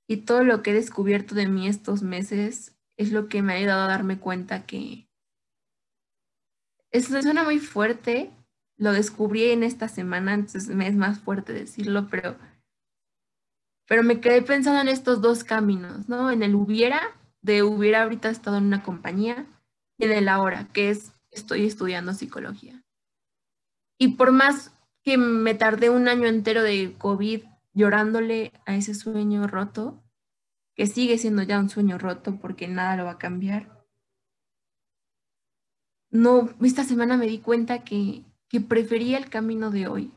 y todo lo que he descubierto de mí estos meses es lo que me ha ayudado a darme cuenta que eso suena muy fuerte, lo descubrí en esta semana, entonces me es más fuerte decirlo, pero, pero me quedé pensando en estos dos caminos, ¿no? En el hubiera, de hubiera ahorita estado en una compañía, y en el ahora, que es estoy estudiando psicología. Y por más que me tardé un año entero de COVID llorándole a ese sueño roto, que sigue siendo ya un sueño roto porque nada lo va a cambiar. No, esta semana me di cuenta que, que prefería el camino de hoy.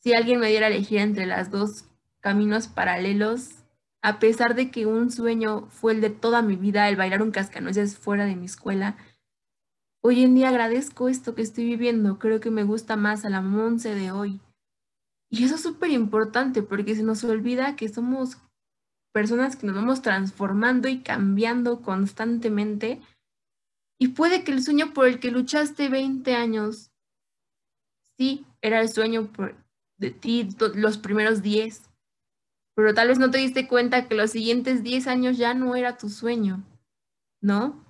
Si alguien me diera a elegir entre las dos caminos paralelos, a pesar de que un sueño fue el de toda mi vida, el bailar un cascanueces fuera de mi escuela, hoy en día agradezco esto que estoy viviendo. Creo que me gusta más a la Monse de hoy. Y eso es súper importante porque se nos olvida que somos personas que nos vamos transformando y cambiando constantemente. Y puede que el sueño por el que luchaste 20 años, sí, era el sueño de ti los primeros 10, pero tal vez no te diste cuenta que los siguientes 10 años ya no era tu sueño, ¿no?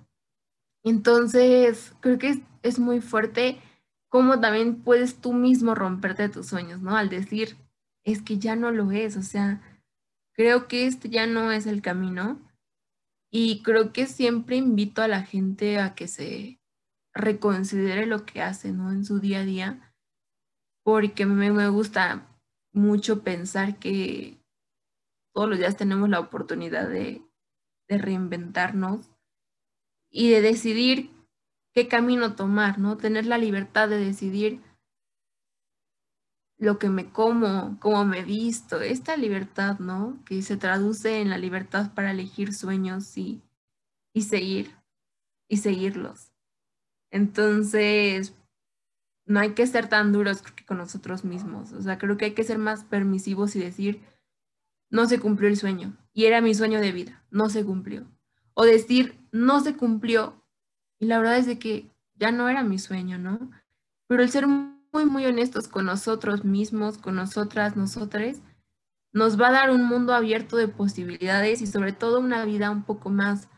Entonces, creo que es, es muy fuerte cómo también puedes tú mismo romperte tus sueños, ¿no? Al decir, es que ya no lo es, o sea, creo que este ya no es el camino y creo que siempre invito a la gente a que se reconsidere lo que hace, ¿no? En su día a día, porque me, me gusta mucho pensar que todos los días tenemos la oportunidad de, de reinventarnos y de decidir qué camino tomar, ¿no? Tener la libertad de decidir lo que me como, cómo me visto, esta libertad, ¿no? Que se traduce en la libertad para elegir sueños y, y seguir, y seguirlos. Entonces, no hay que ser tan duros con nosotros mismos, o sea, creo que hay que ser más permisivos y decir, no se cumplió el sueño, y era mi sueño de vida, no se cumplió. O decir, no se cumplió, y la verdad es de que ya no era mi sueño, ¿no? Pero el ser muy, muy honestos con nosotros mismos, con nosotras, nosotras, nos va a dar un mundo abierto de posibilidades y sobre todo una vida un poco más,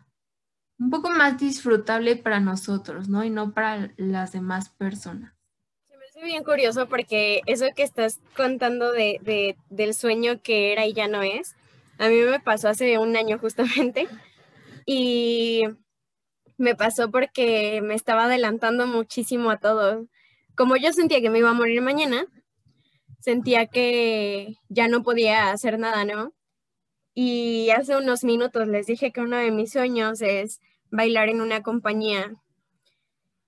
un poco más disfrutable para nosotros, ¿no? Y no para las demás personas. Se me hace bien curioso porque eso que estás contando de, de, del sueño que era y ya no es, a mí me pasó hace un año justamente. Y me pasó porque me estaba adelantando muchísimo a todo. Como yo sentía que me iba a morir mañana, sentía que ya no podía hacer nada, ¿no? Y hace unos minutos les dije que uno de mis sueños es bailar en una compañía.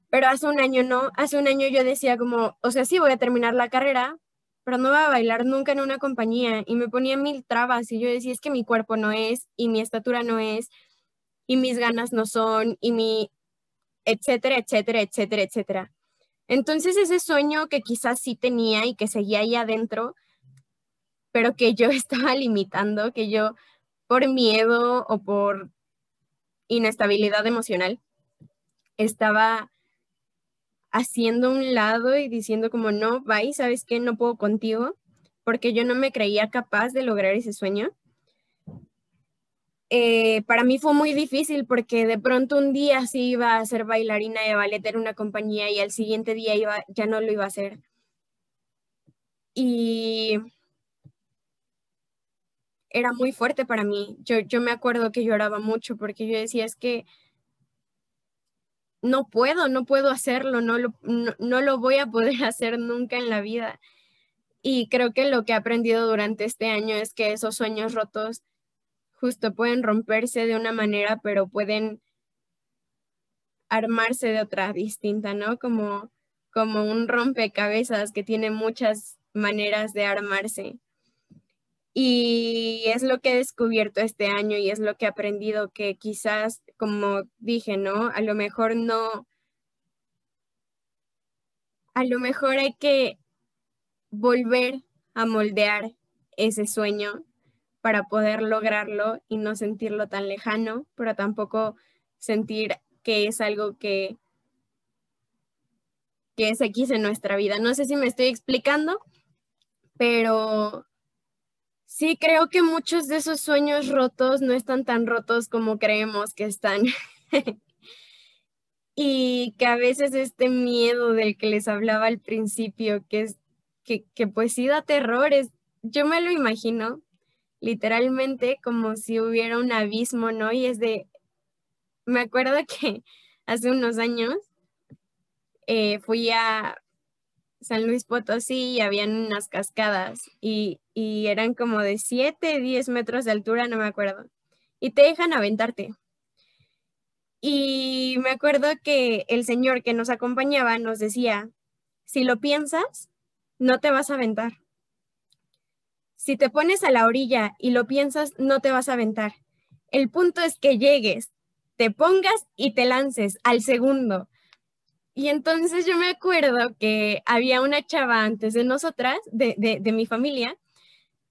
Pero hace un año no, hace un año yo decía como, o sea, sí voy a terminar la carrera, pero no voy a bailar nunca en una compañía. Y me ponía mil trabas y yo decía, es que mi cuerpo no es y mi estatura no es y mis ganas no son y mi, etcétera, etcétera, etcétera, etcétera. Entonces ese sueño que quizás sí tenía y que seguía ahí adentro, pero que yo (laughs) estaba limitando, que yo por miedo o por inestabilidad emocional estaba haciendo un lado y diciendo como no, bye, ¿sabes qué? No puedo contigo, porque yo no me creía capaz de lograr ese sueño. Eh, para mí fue muy difícil porque de pronto un día sí iba a ser bailarina de ballet en una compañía y al siguiente día iba, ya no lo iba a hacer. Y era muy fuerte para mí. Yo, yo me acuerdo que lloraba mucho porque yo decía, es que no puedo, no puedo hacerlo, no lo, no lo voy a poder (laughs) hacer nunca en la vida. Y creo que lo que he aprendido durante este año es que esos sueños rotos justo pueden romperse de una manera, pero pueden armarse de otra distinta, ¿no? Como, como un rompecabezas que tiene muchas maneras de armarse. Y es lo que he descubierto este año y es lo que he aprendido que quizás, como dije, ¿no? A lo mejor no, a lo mejor hay que volver a moldear ese sueño para poder lograrlo y no sentirlo tan lejano, pero tampoco sentir que es algo que, que es X en nuestra vida. No sé si me estoy explicando, pero Sí, creo que muchos de esos sueños rotos no están tan rotos como creemos que están. (laughs) y que a veces este miedo del que les hablaba al principio, que es que, pues sí da terrores, yo me lo imagino literalmente como si hubiera un abismo, ¿no? Y es de, me acuerdo (laughs) que hace unos años eh, fui a San Luis Potosí y habían unas cascadas y, y eran como de 7, 10 metros de altura, no me acuerdo. Y te dejan aventarte. Y me acuerdo que el señor que nos acompañaba nos decía, si lo piensas, no te vas a aventar. Si te pones a la orilla y lo piensas, no te vas a aventar. El punto es que llegues, te pongas y te lances al segundo. Y entonces yo me acuerdo que había una chava antes de nosotras, de, de, mi familia,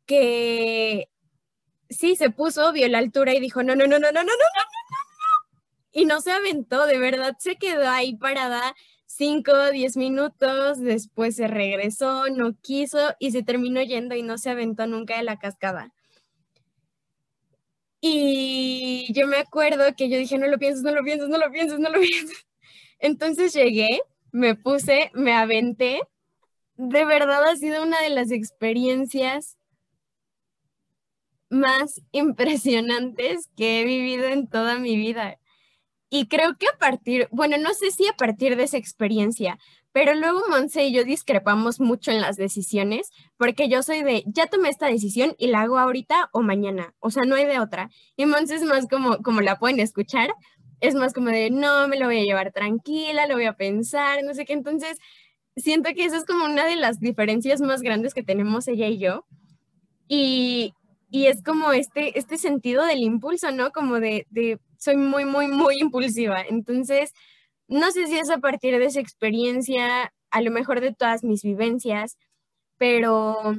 que sí se puso, vio la altura y dijo, no, no, no, no, no, no, no, no, no, no. Y no se aventó, de verdad se quedó ahí parada 5 o 10 minutos, después se regresó, no quiso y se terminó yendo y no se aventó nunca de la cascada. Y yo me acuerdo que yo dije, no lo pienses, no lo pienses, no lo pienses, no lo (laughs) pienses. Entonces llegué, me puse, me aventé. De verdad ha sido una de las experiencias más (laughs) impresionantes que he vivido en toda mi vida. Y creo que a partir, bueno, no sé si a partir de esa experiencia, pero luego Monse y yo discrepamos mucho en las decisiones, porque yo soy de, ya tomé esta decisión y la hago ahorita o mañana, o sea, no hay de otra. Y Monse es más como, como la pueden escuchar, es más como de, no, me lo voy a llevar tranquila, lo voy a pensar, no sé qué. Entonces, siento que esa es como una de las diferencias más grandes que tenemos ella y yo. Y, y es como este, este sentido del impulso, ¿no? Como de, de soy muy, muy, muy impulsiva. Entonces, no sé si es a partir de esa experiencia, a lo mejor de todas mis vivencias, pero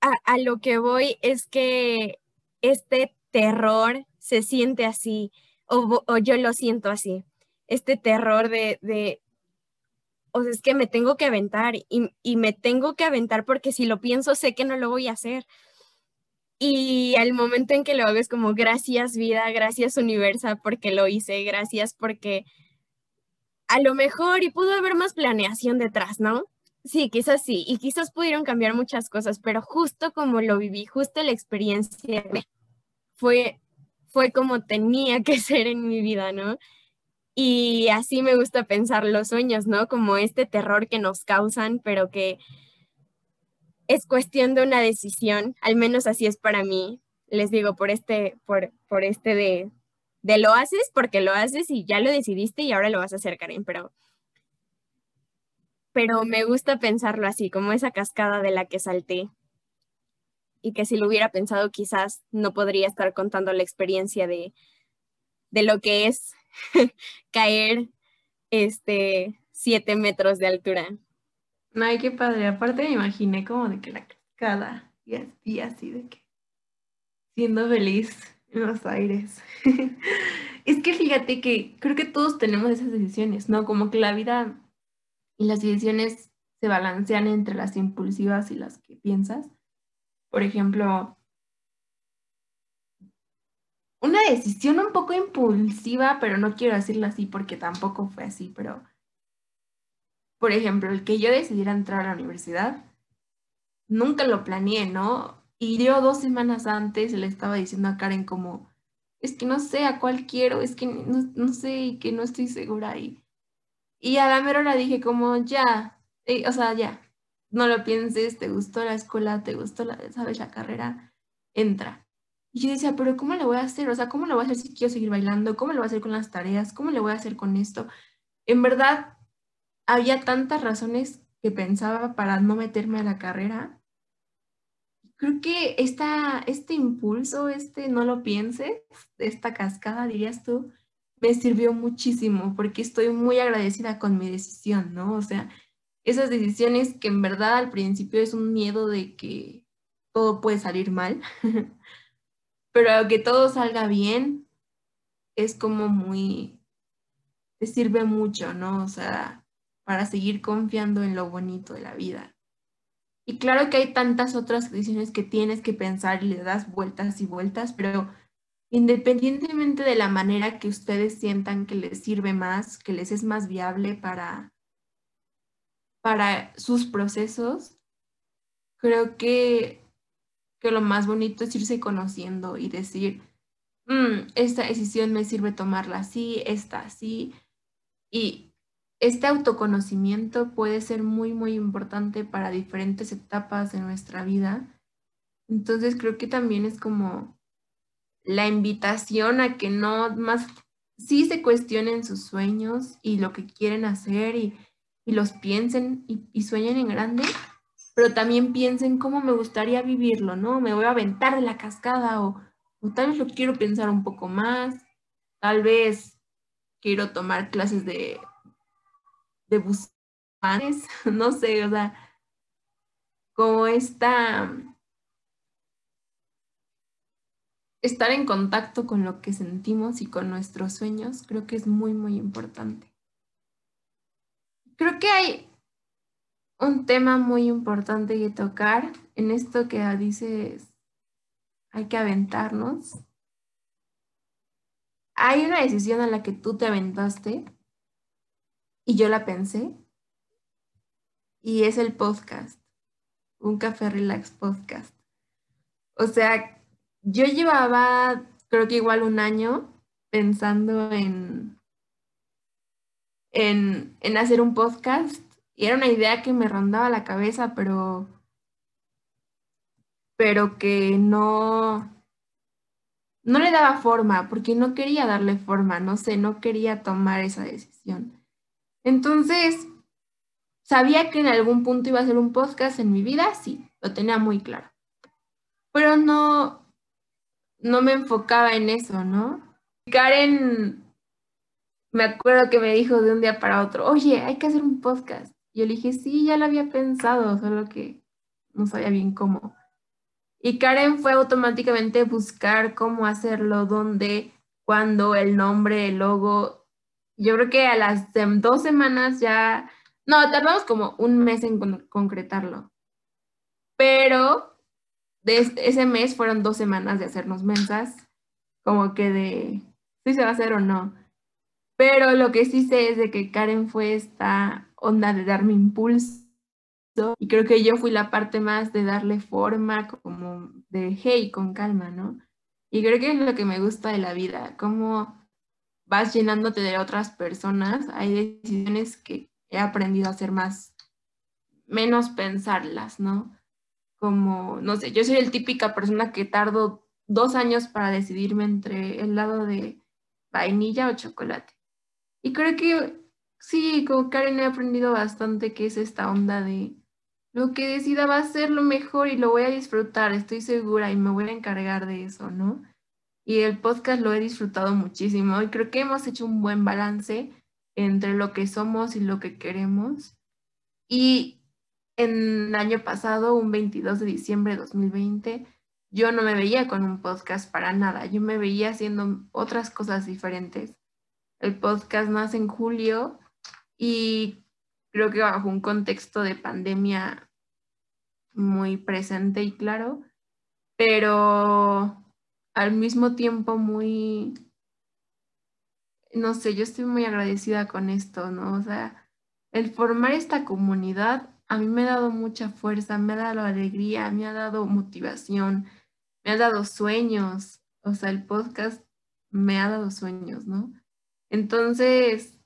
a, lo que voy es que este terror se siente así, o, yo lo siento así, este terror de, de, o sea, es que me tengo que aventar y, y me tengo que aventar porque si lo pienso sé que no lo voy a hacer. Y al momento en que lo hago es como gracias vida, gracias universa porque lo hice, gracias porque a lo mejor y pudo haber más planeación detrás, ¿no? Sí, quizás sí, y quizás pudieron cambiar muchas cosas, pero justo como lo viví, justo la experiencia fue, fue como tenía que (laughs) ser en mi vida, ¿no? Y así me gusta pensar los sueños, ¿no? Como este terror que nos causan, pero que es cuestión de una decisión, al menos así es para mí. Les digo, por este, por, por este de, de lo haces porque lo haces y ya lo decidiste y ahora lo vas a hacer, Karen, pero, pero me gusta pensarlo así, como esa cascada de la que salté y que si lo hubiera pensado quizás no podría estar contando la experiencia de, de lo que es (laughs) caer este siete metros de altura. Ay, qué padre. Aparte me imaginé como de que la cascada y así, de que siendo feliz en los aires. (laughs) es que fíjate que creo que todos tenemos esas decisiones, ¿no? Como que la vida y las decisiones se balancean entre las impulsivas y las que piensas. Por ejemplo, una decisión un poco impulsiva, pero no quiero decirlo así porque tampoco fue así, pero por ejemplo, el que yo decidiera entrar a la universidad, nunca lo planeé, ¿no? Y yo dos semanas antes le estaba diciendo a Karen como, es que no sé a cuál quiero, es que no, sé, que no estoy segura. Y, y a la mera hora dije como, ya, eh, o sea, ya, no lo pienses, te gustó la escuela, te gustó, la, sabes, la carrera, entra. Y yo decía, pero ¿cómo le voy a hacer? O sea, ¿cómo lo voy a hacer si quiero seguir bailando? ¿Cómo lo voy a hacer con las tareas? ¿Cómo le voy a hacer con esto? En verdad, había tantas razones que pensaba para no meterme a la carrera. Creo que esta, este impulso, este no lo pienses, esta cascada, dirías tú, me sirvió muchísimo porque estoy muy agradecida con mi decisión, ¿no? O sea, esas decisiones que en verdad al principio es un miedo de que todo puede salir mal, (laughs) pero que todo salga bien es como muy, te sirve mucho, ¿no? O sea, para seguir confiando en lo bonito de la vida. Y claro que hay tantas otras decisiones que tienes que pensar y le das vueltas y vueltas, pero independientemente de la manera que ustedes sientan que les sirve más, que les es más viable para, para sus procesos, creo que, que lo más bonito es irse conociendo y decir, mm, esta decisión me sirve tomarla así, esta así. Y este autoconocimiento puede ser muy, muy importante para diferentes etapas de nuestra vida. Entonces creo que también es como la invitación a que no más, sí se cuestionen sus sueños y lo que quieren hacer y, los piensen y, sueñen en grande, pero también piensen cómo me gustaría vivirlo, ¿no? Me voy a aventar de la cascada o, o tal vez lo quiero pensar un poco más, tal vez quiero tomar clases de de buscanes, (laughs) no sé, o sea, como esta, estar en contacto con lo que sentimos y con nuestros sueños, creo que es muy, muy importante. Creo que hay un tema muy importante que tocar en esto que dices, hay que aventarnos. Hay una decisión a la que tú te aventaste y yo la pensé. Y es el podcast, un café relax podcast. O sea, yo llevaba, creo que igual un año pensando en, en, en hacer un podcast y era una idea que me rondaba la cabeza, pero, pero que no, no le daba forma, porque no quería darle forma, no sé, no quería tomar esa decisión. Entonces, sabía que en algún punto iba a ser un podcast en mi vida, sí, lo tenía muy claro. Pero no, no me enfocaba en eso, ¿no? Karen, me acuerdo que me dijo de un día para otro, oye, hay que hacer un podcast. Yo le dije, sí, ya lo había pensado, solo que no sabía bien cómo. Y Karen fue automáticamente buscar cómo hacerlo, dónde, cuándo, el nombre, el logo, yo creo que a las dos semanas ya, no, tardamos como un mes en concretarlo. Pero de ese mes fueron dos semanas de hacernos mensas, como que de si se va a hacer o no. Pero lo que sí sé es de que Karen fue esta onda de darme impulso y creo que yo fui la parte más de darle forma, como de hey, con calma, ¿no? Y creo que es lo que me gusta de la vida, como vas llenándote de otras personas, hay decisiones que he aprendido a hacer más, menos pensarlas, ¿no? Como, no sé, yo soy el típica persona que tardo dos años para decidirme entre el lado de vainilla o chocolate. Y creo que sí, como Karen he aprendido bastante que es esta onda de lo que decida va a ser lo mejor y lo voy a disfrutar, estoy segura y me voy a encargar de eso, ¿no? Y el podcast lo he disfrutado muchísimo y creo que hemos hecho un buen balance entre lo que somos y lo que queremos. Y en el año pasado, un 22 de diciembre de 2020, yo no me veía con un podcast para nada, yo me veía haciendo otras cosas diferentes. El podcast nace en julio y creo que bajo un contexto de pandemia muy presente y claro, pero al mismo tiempo muy, no sé, yo estoy muy agradecida con esto, ¿no? O sea, el formar esta comunidad a mí me ha dado mucha fuerza, me ha dado alegría, me ha dado motivación, me ha dado sueños, o sea, el podcast me ha dado sueños, ¿no? Entonces,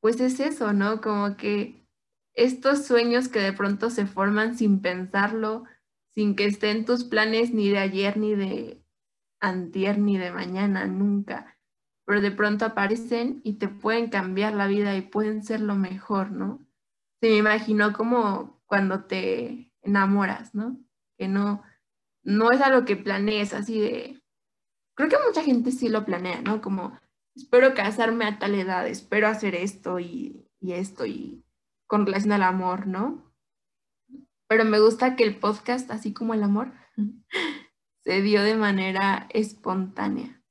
pues es eso, ¿no? Como que estos sueños que de pronto se forman sin pensarlo, sin que estén tus planes ni de ayer, ni de antier, ni de mañana, nunca. Pero de pronto aparecen y te pueden cambiar la vida y pueden ser lo mejor, ¿no? Se me imaginó como cuando te enamoras, ¿no? Que no, no es algo que planees así de... Creo que mucha gente sí lo planea, ¿no? Como, espero casarme a tal edad, espero hacer esto y, y esto y con relación al amor, ¿no? Pero me gusta que el podcast, así como el amor, (laughs) se dio de manera espontánea.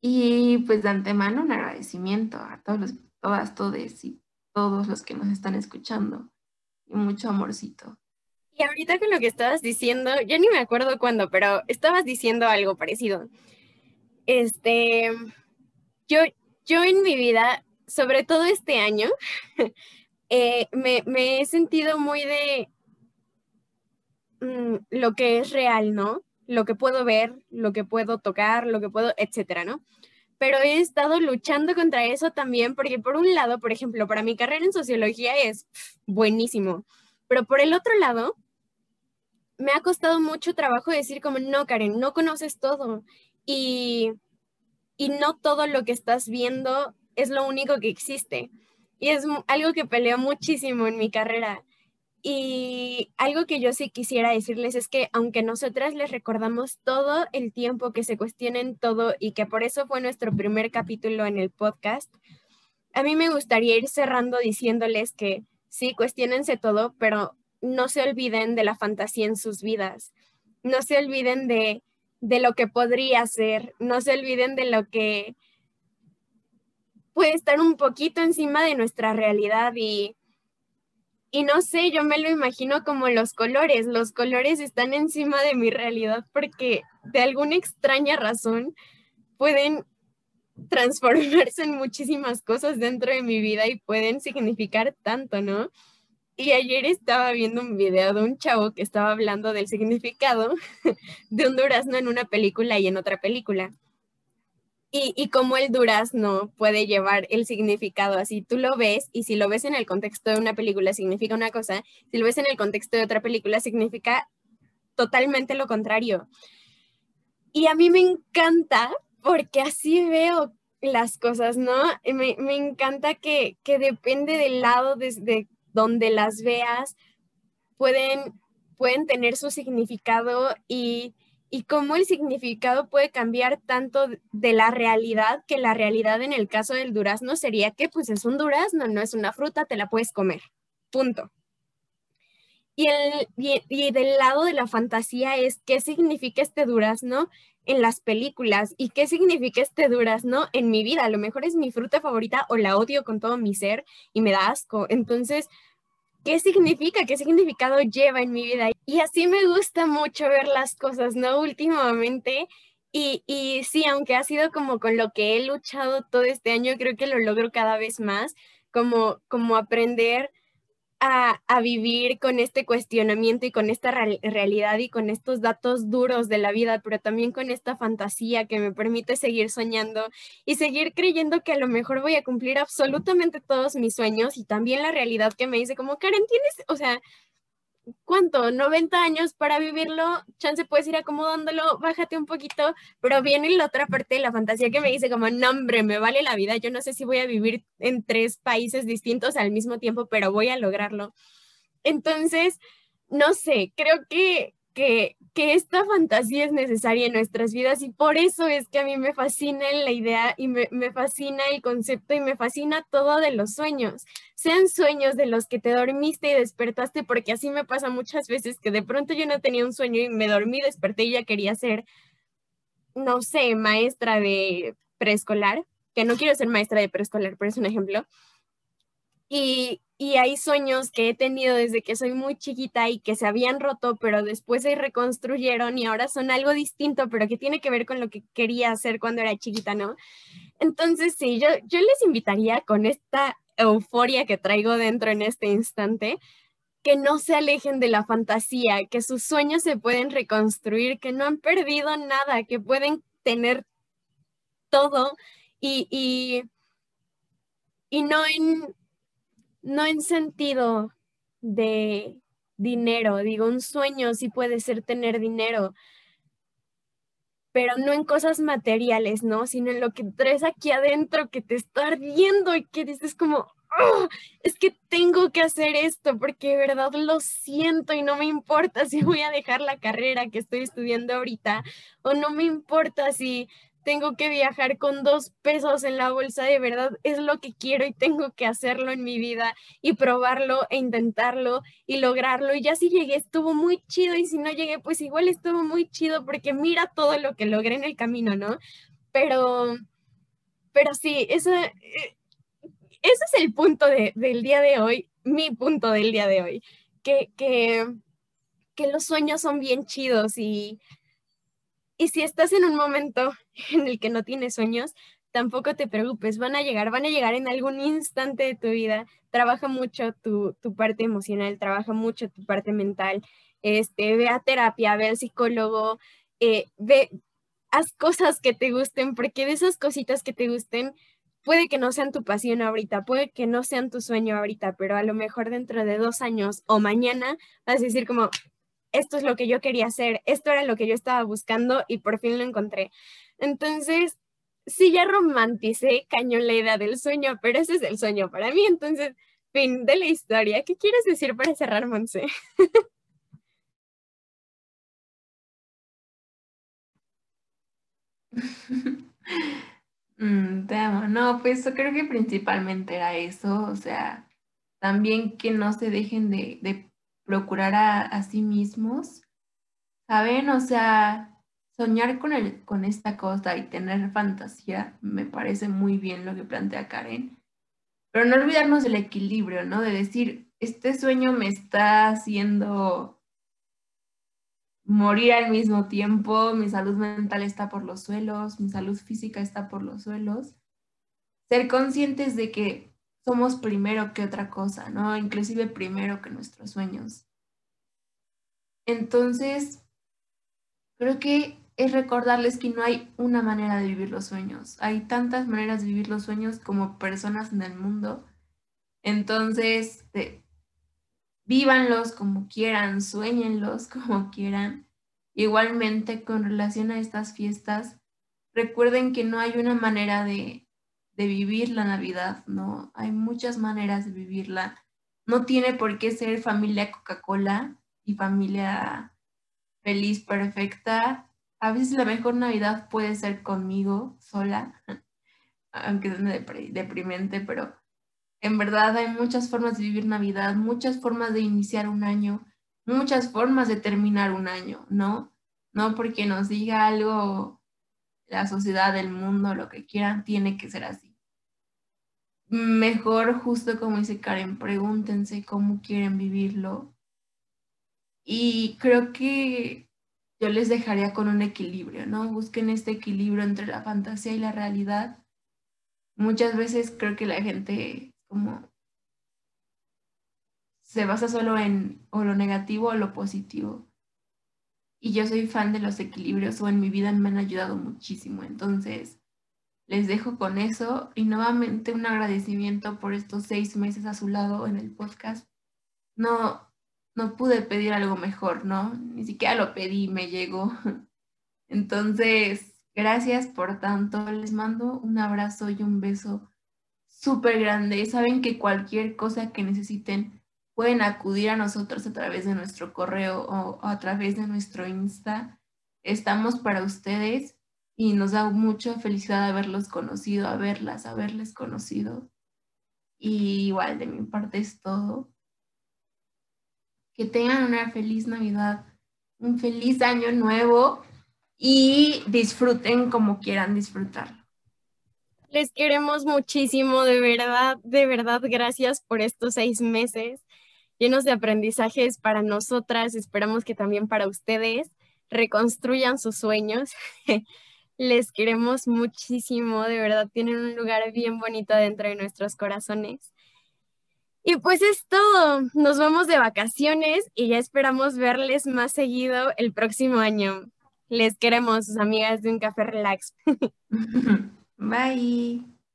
Y pues de antemano un agradecimiento a todos los, todas, todos y todos los que nos están escuchando. Y mucho amorcito. Y ahorita con lo que estabas diciendo, yo ni me acuerdo cuándo, pero estabas diciendo algo parecido. Este, yo, yo en mi vida, sobre todo este año, (laughs) eh, me, me, he sentido muy de mm, lo que es real, ¿no? Lo que puedo ver, lo que puedo tocar, lo que puedo, etcétera, ¿no? Pero he estado luchando contra eso también, porque por un lado, por ejemplo, para mi carrera en sociología es buenísimo, pero por el otro lado, me ha costado mucho trabajo decir como, no, Karen, no conoces todo y, y no todo lo que estás viendo es lo único que existe. Y es algo que peleo muchísimo en mi carrera. Y algo que yo sí quisiera decirles es que aunque nosotras les recordamos todo el tiempo que se cuestionen todo y que por eso fue nuestro primer capítulo en el podcast, a mí me gustaría ir cerrando diciéndoles que sí, cuestionense todo, pero no se olviden de la fantasía en sus vidas, no se olviden de, de lo que podría ser, no se olviden de lo que puede estar un poquito encima de nuestra realidad y, y no sé, yo me lo imagino como los colores, los colores están encima de mi realidad porque de alguna extraña razón pueden transformarse en muchísimas cosas dentro de mi vida y pueden significar tanto, ¿no? Y ayer estaba viendo un video de un chavo que estaba hablando del significado (laughs) de un durazno en una película y en otra película. Y, y cómo el durazno puede llevar el significado así. Tú lo ves y si lo ves en el contexto de una película significa una cosa, si lo ves en el contexto de otra película significa totalmente lo contrario. Y a mí me encanta porque así veo las cosas, ¿no? Me, me encanta que, que, depende del lado desde donde las veas pueden, pueden tener su significado y, y cómo el significado puede cambiar tanto de la realidad, que la realidad en el caso del durazno sería que pues es un durazno, no es una fruta, te la puedes comer. Punto. Y, el, y, del lado de la fantasía es qué significa este durazno en las películas y qué significa este durazno en mi vida. A lo mejor es mi fruta favorita o la odio con todo mi ser y me da asco. Entonces, ¿qué significa? ¿Qué significado lleva en mi vida? Y así me gusta mucho ver las cosas, ¿no? Últimamente. Y, y sí, aunque ha sido como con lo que he luchado todo este año, creo que lo logro cada vez más, como, como aprender a, vivir con este cuestionamiento y con esta realidad y con estos datos duros de la vida, pero también con esta fantasía que me permite seguir soñando y seguir creyendo que a lo mejor voy a cumplir absolutamente todos mis sueños y también la realidad que me dice como, Karen, tienes, o sea, ¿cuánto? 90 años para vivirlo, chance puedes ir acomodándolo, bájate un poquito, pero viene la otra parte de la fantasía que me dice como, no hombre, me vale la vida, yo no sé si voy a vivir en tres países distintos al mismo tiempo, pero voy a lograrlo. Entonces, no sé, creo que que, esta fantasía es necesaria en nuestras vidas y por eso es que a mí me fascina la idea y me, me, fascina el concepto y me fascina todo de los sueños. Sean sueños de los que te dormiste y despertaste, porque así me pasa muchas veces que de pronto yo no tenía un sueño y me dormí, desperté y ya quería ser, no sé, maestra de preescolar, que no quiero ser maestra de preescolar, pero es un ejemplo. Y, y hay sueños que he tenido desde que soy muy chiquita y que se habían roto, pero después se reconstruyeron y ahora son algo distinto, pero que tiene que ver con lo que quería hacer cuando era chiquita, ¿no? Entonces, sí, yo, yo les invitaría con esta euforia que traigo dentro en este instante, que no se alejen de la fantasía, que sus sueños se pueden reconstruir, que no han perdido nada, que pueden tener todo y, y, y no en no en sentido de dinero, digo, un sueño sí puede ser tener dinero, pero no en cosas materiales, ¿no? Sino en lo que traes aquí adentro que te está ardiendo y que dices como, oh, es que tengo que hacer esto porque de verdad lo siento y no me importa (laughs) si voy a dejar la carrera que estoy estudiando ahorita o no me importa si tengo que viajar con dos pesos en la bolsa, de verdad es lo que quiero y tengo que hacerlo en mi vida y probarlo e intentarlo y lograrlo. Y ya si llegué estuvo muy chido y si no llegué, pues igual estuvo muy chido porque mira todo lo que logré en el camino, ¿no? Pero, pero sí, eso, eh, ese es el punto del día de hoy, mi punto del día de hoy, que, que que los sueños son bien chidos y, y si estás en un momento (laughs) en el que no tienes sueños, tampoco te preocupes, van a llegar, van a llegar en algún instante de tu vida. Trabaja mucho tu, tu parte emocional, trabaja mucho tu parte mental. Este, ve a terapia, ve al psicólogo, eh, ve, haz cosas que te gusten, porque de esas cositas que te gusten, puede que no sean tu pasión ahorita, puede que no sean tu sueño ahorita, pero a lo mejor dentro de dos años o mañana vas a decir como, esto es lo que yo quería hacer, esto era lo que yo estaba buscando y por fin lo encontré. Entonces, sí, ya romanticé cañón la idea del sueño, pero ese es el sueño para mí. Entonces, fin de la historia. ¿Qué quieres decir para cerrar, Monse? (laughs) Mm, te amo. No, pues yo creo que principalmente era eso, o sea, también que no se dejen de, procurar a, sí mismos, ¿saben? O sea, soñar con, el, con esta cosa y tener fantasía, me parece muy bien lo que plantea Karen, pero no olvidarnos del equilibrio, ¿no? De decir, este sueño me está haciendo morir al mismo tiempo, mi salud mental está por los suelos, mi salud física está por los suelos. Ser conscientes de que somos primero que otra cosa, ¿no? Inclusive primero que nuestros sueños. Entonces, creo que es recordarles que no hay una manera de vivir los sueños. Hay tantas maneras de vivir los sueños como personas en el mundo. Entonces, vívanlos como quieran, sueñenlos (laughs) como quieran. Igualmente, con relación a estas fiestas, recuerden que no hay una manera de, de vivir la Navidad, ¿no? Hay muchas maneras de vivirla. No tiene por qué ser familia Coca-Cola y familia feliz, perfecta. A veces la mejor Navidad puede ser conmigo, sola, (laughs) aunque es deprimente, pero en verdad hay muchas formas de vivir Navidad, muchas formas de iniciar un año, muchas formas de terminar un año, ¿no? No porque nos diga algo la sociedad, el mundo, lo que quieran, tiene que ser así. Mejor, justo como dice Karen, pregúntense cómo quieren vivirlo. Y creo que yo les dejaría con un equilibrio, ¿no? Busquen este equilibrio entre la fantasía y la realidad. Muchas veces creo que la gente como se basa solo en o lo negativo o lo positivo. Y yo soy fan de los equilibrios o en mi vida me han ayudado muchísimo. Entonces, les dejo con eso y nuevamente un agradecimiento por estos seis meses a su lado en el podcast. No, no pude pedir algo mejor, ¿no? Ni siquiera lo pedí, me llegó. (laughs) Entonces, gracias por tanto. Les mando un abrazo y un beso súper grande. Saben que cualquier cosa que necesiten pueden acudir a nosotros a través de nuestro correo o, a través de nuestro Insta. Estamos para ustedes y nos da mucha felicidad haberlos conocido, haberlas, haberles conocido. Y igual de mi parte es todo. Que tengan una feliz Navidad, un feliz año nuevo y disfruten como quieran disfrutar. Les queremos muchísimo, de verdad, de verdad, gracias por estos seis meses llenos de aprendizajes para nosotras, esperamos que también para ustedes reconstruyan sus sueños. (laughs) Les queremos muchísimo, de verdad, tienen un lugar bien bonito dentro de nuestros corazones. Y pues es todo, nos vamos de vacaciones y ya esperamos verles más seguido el próximo año. Les queremos, sus amigas de un café relax. (laughs) Bye.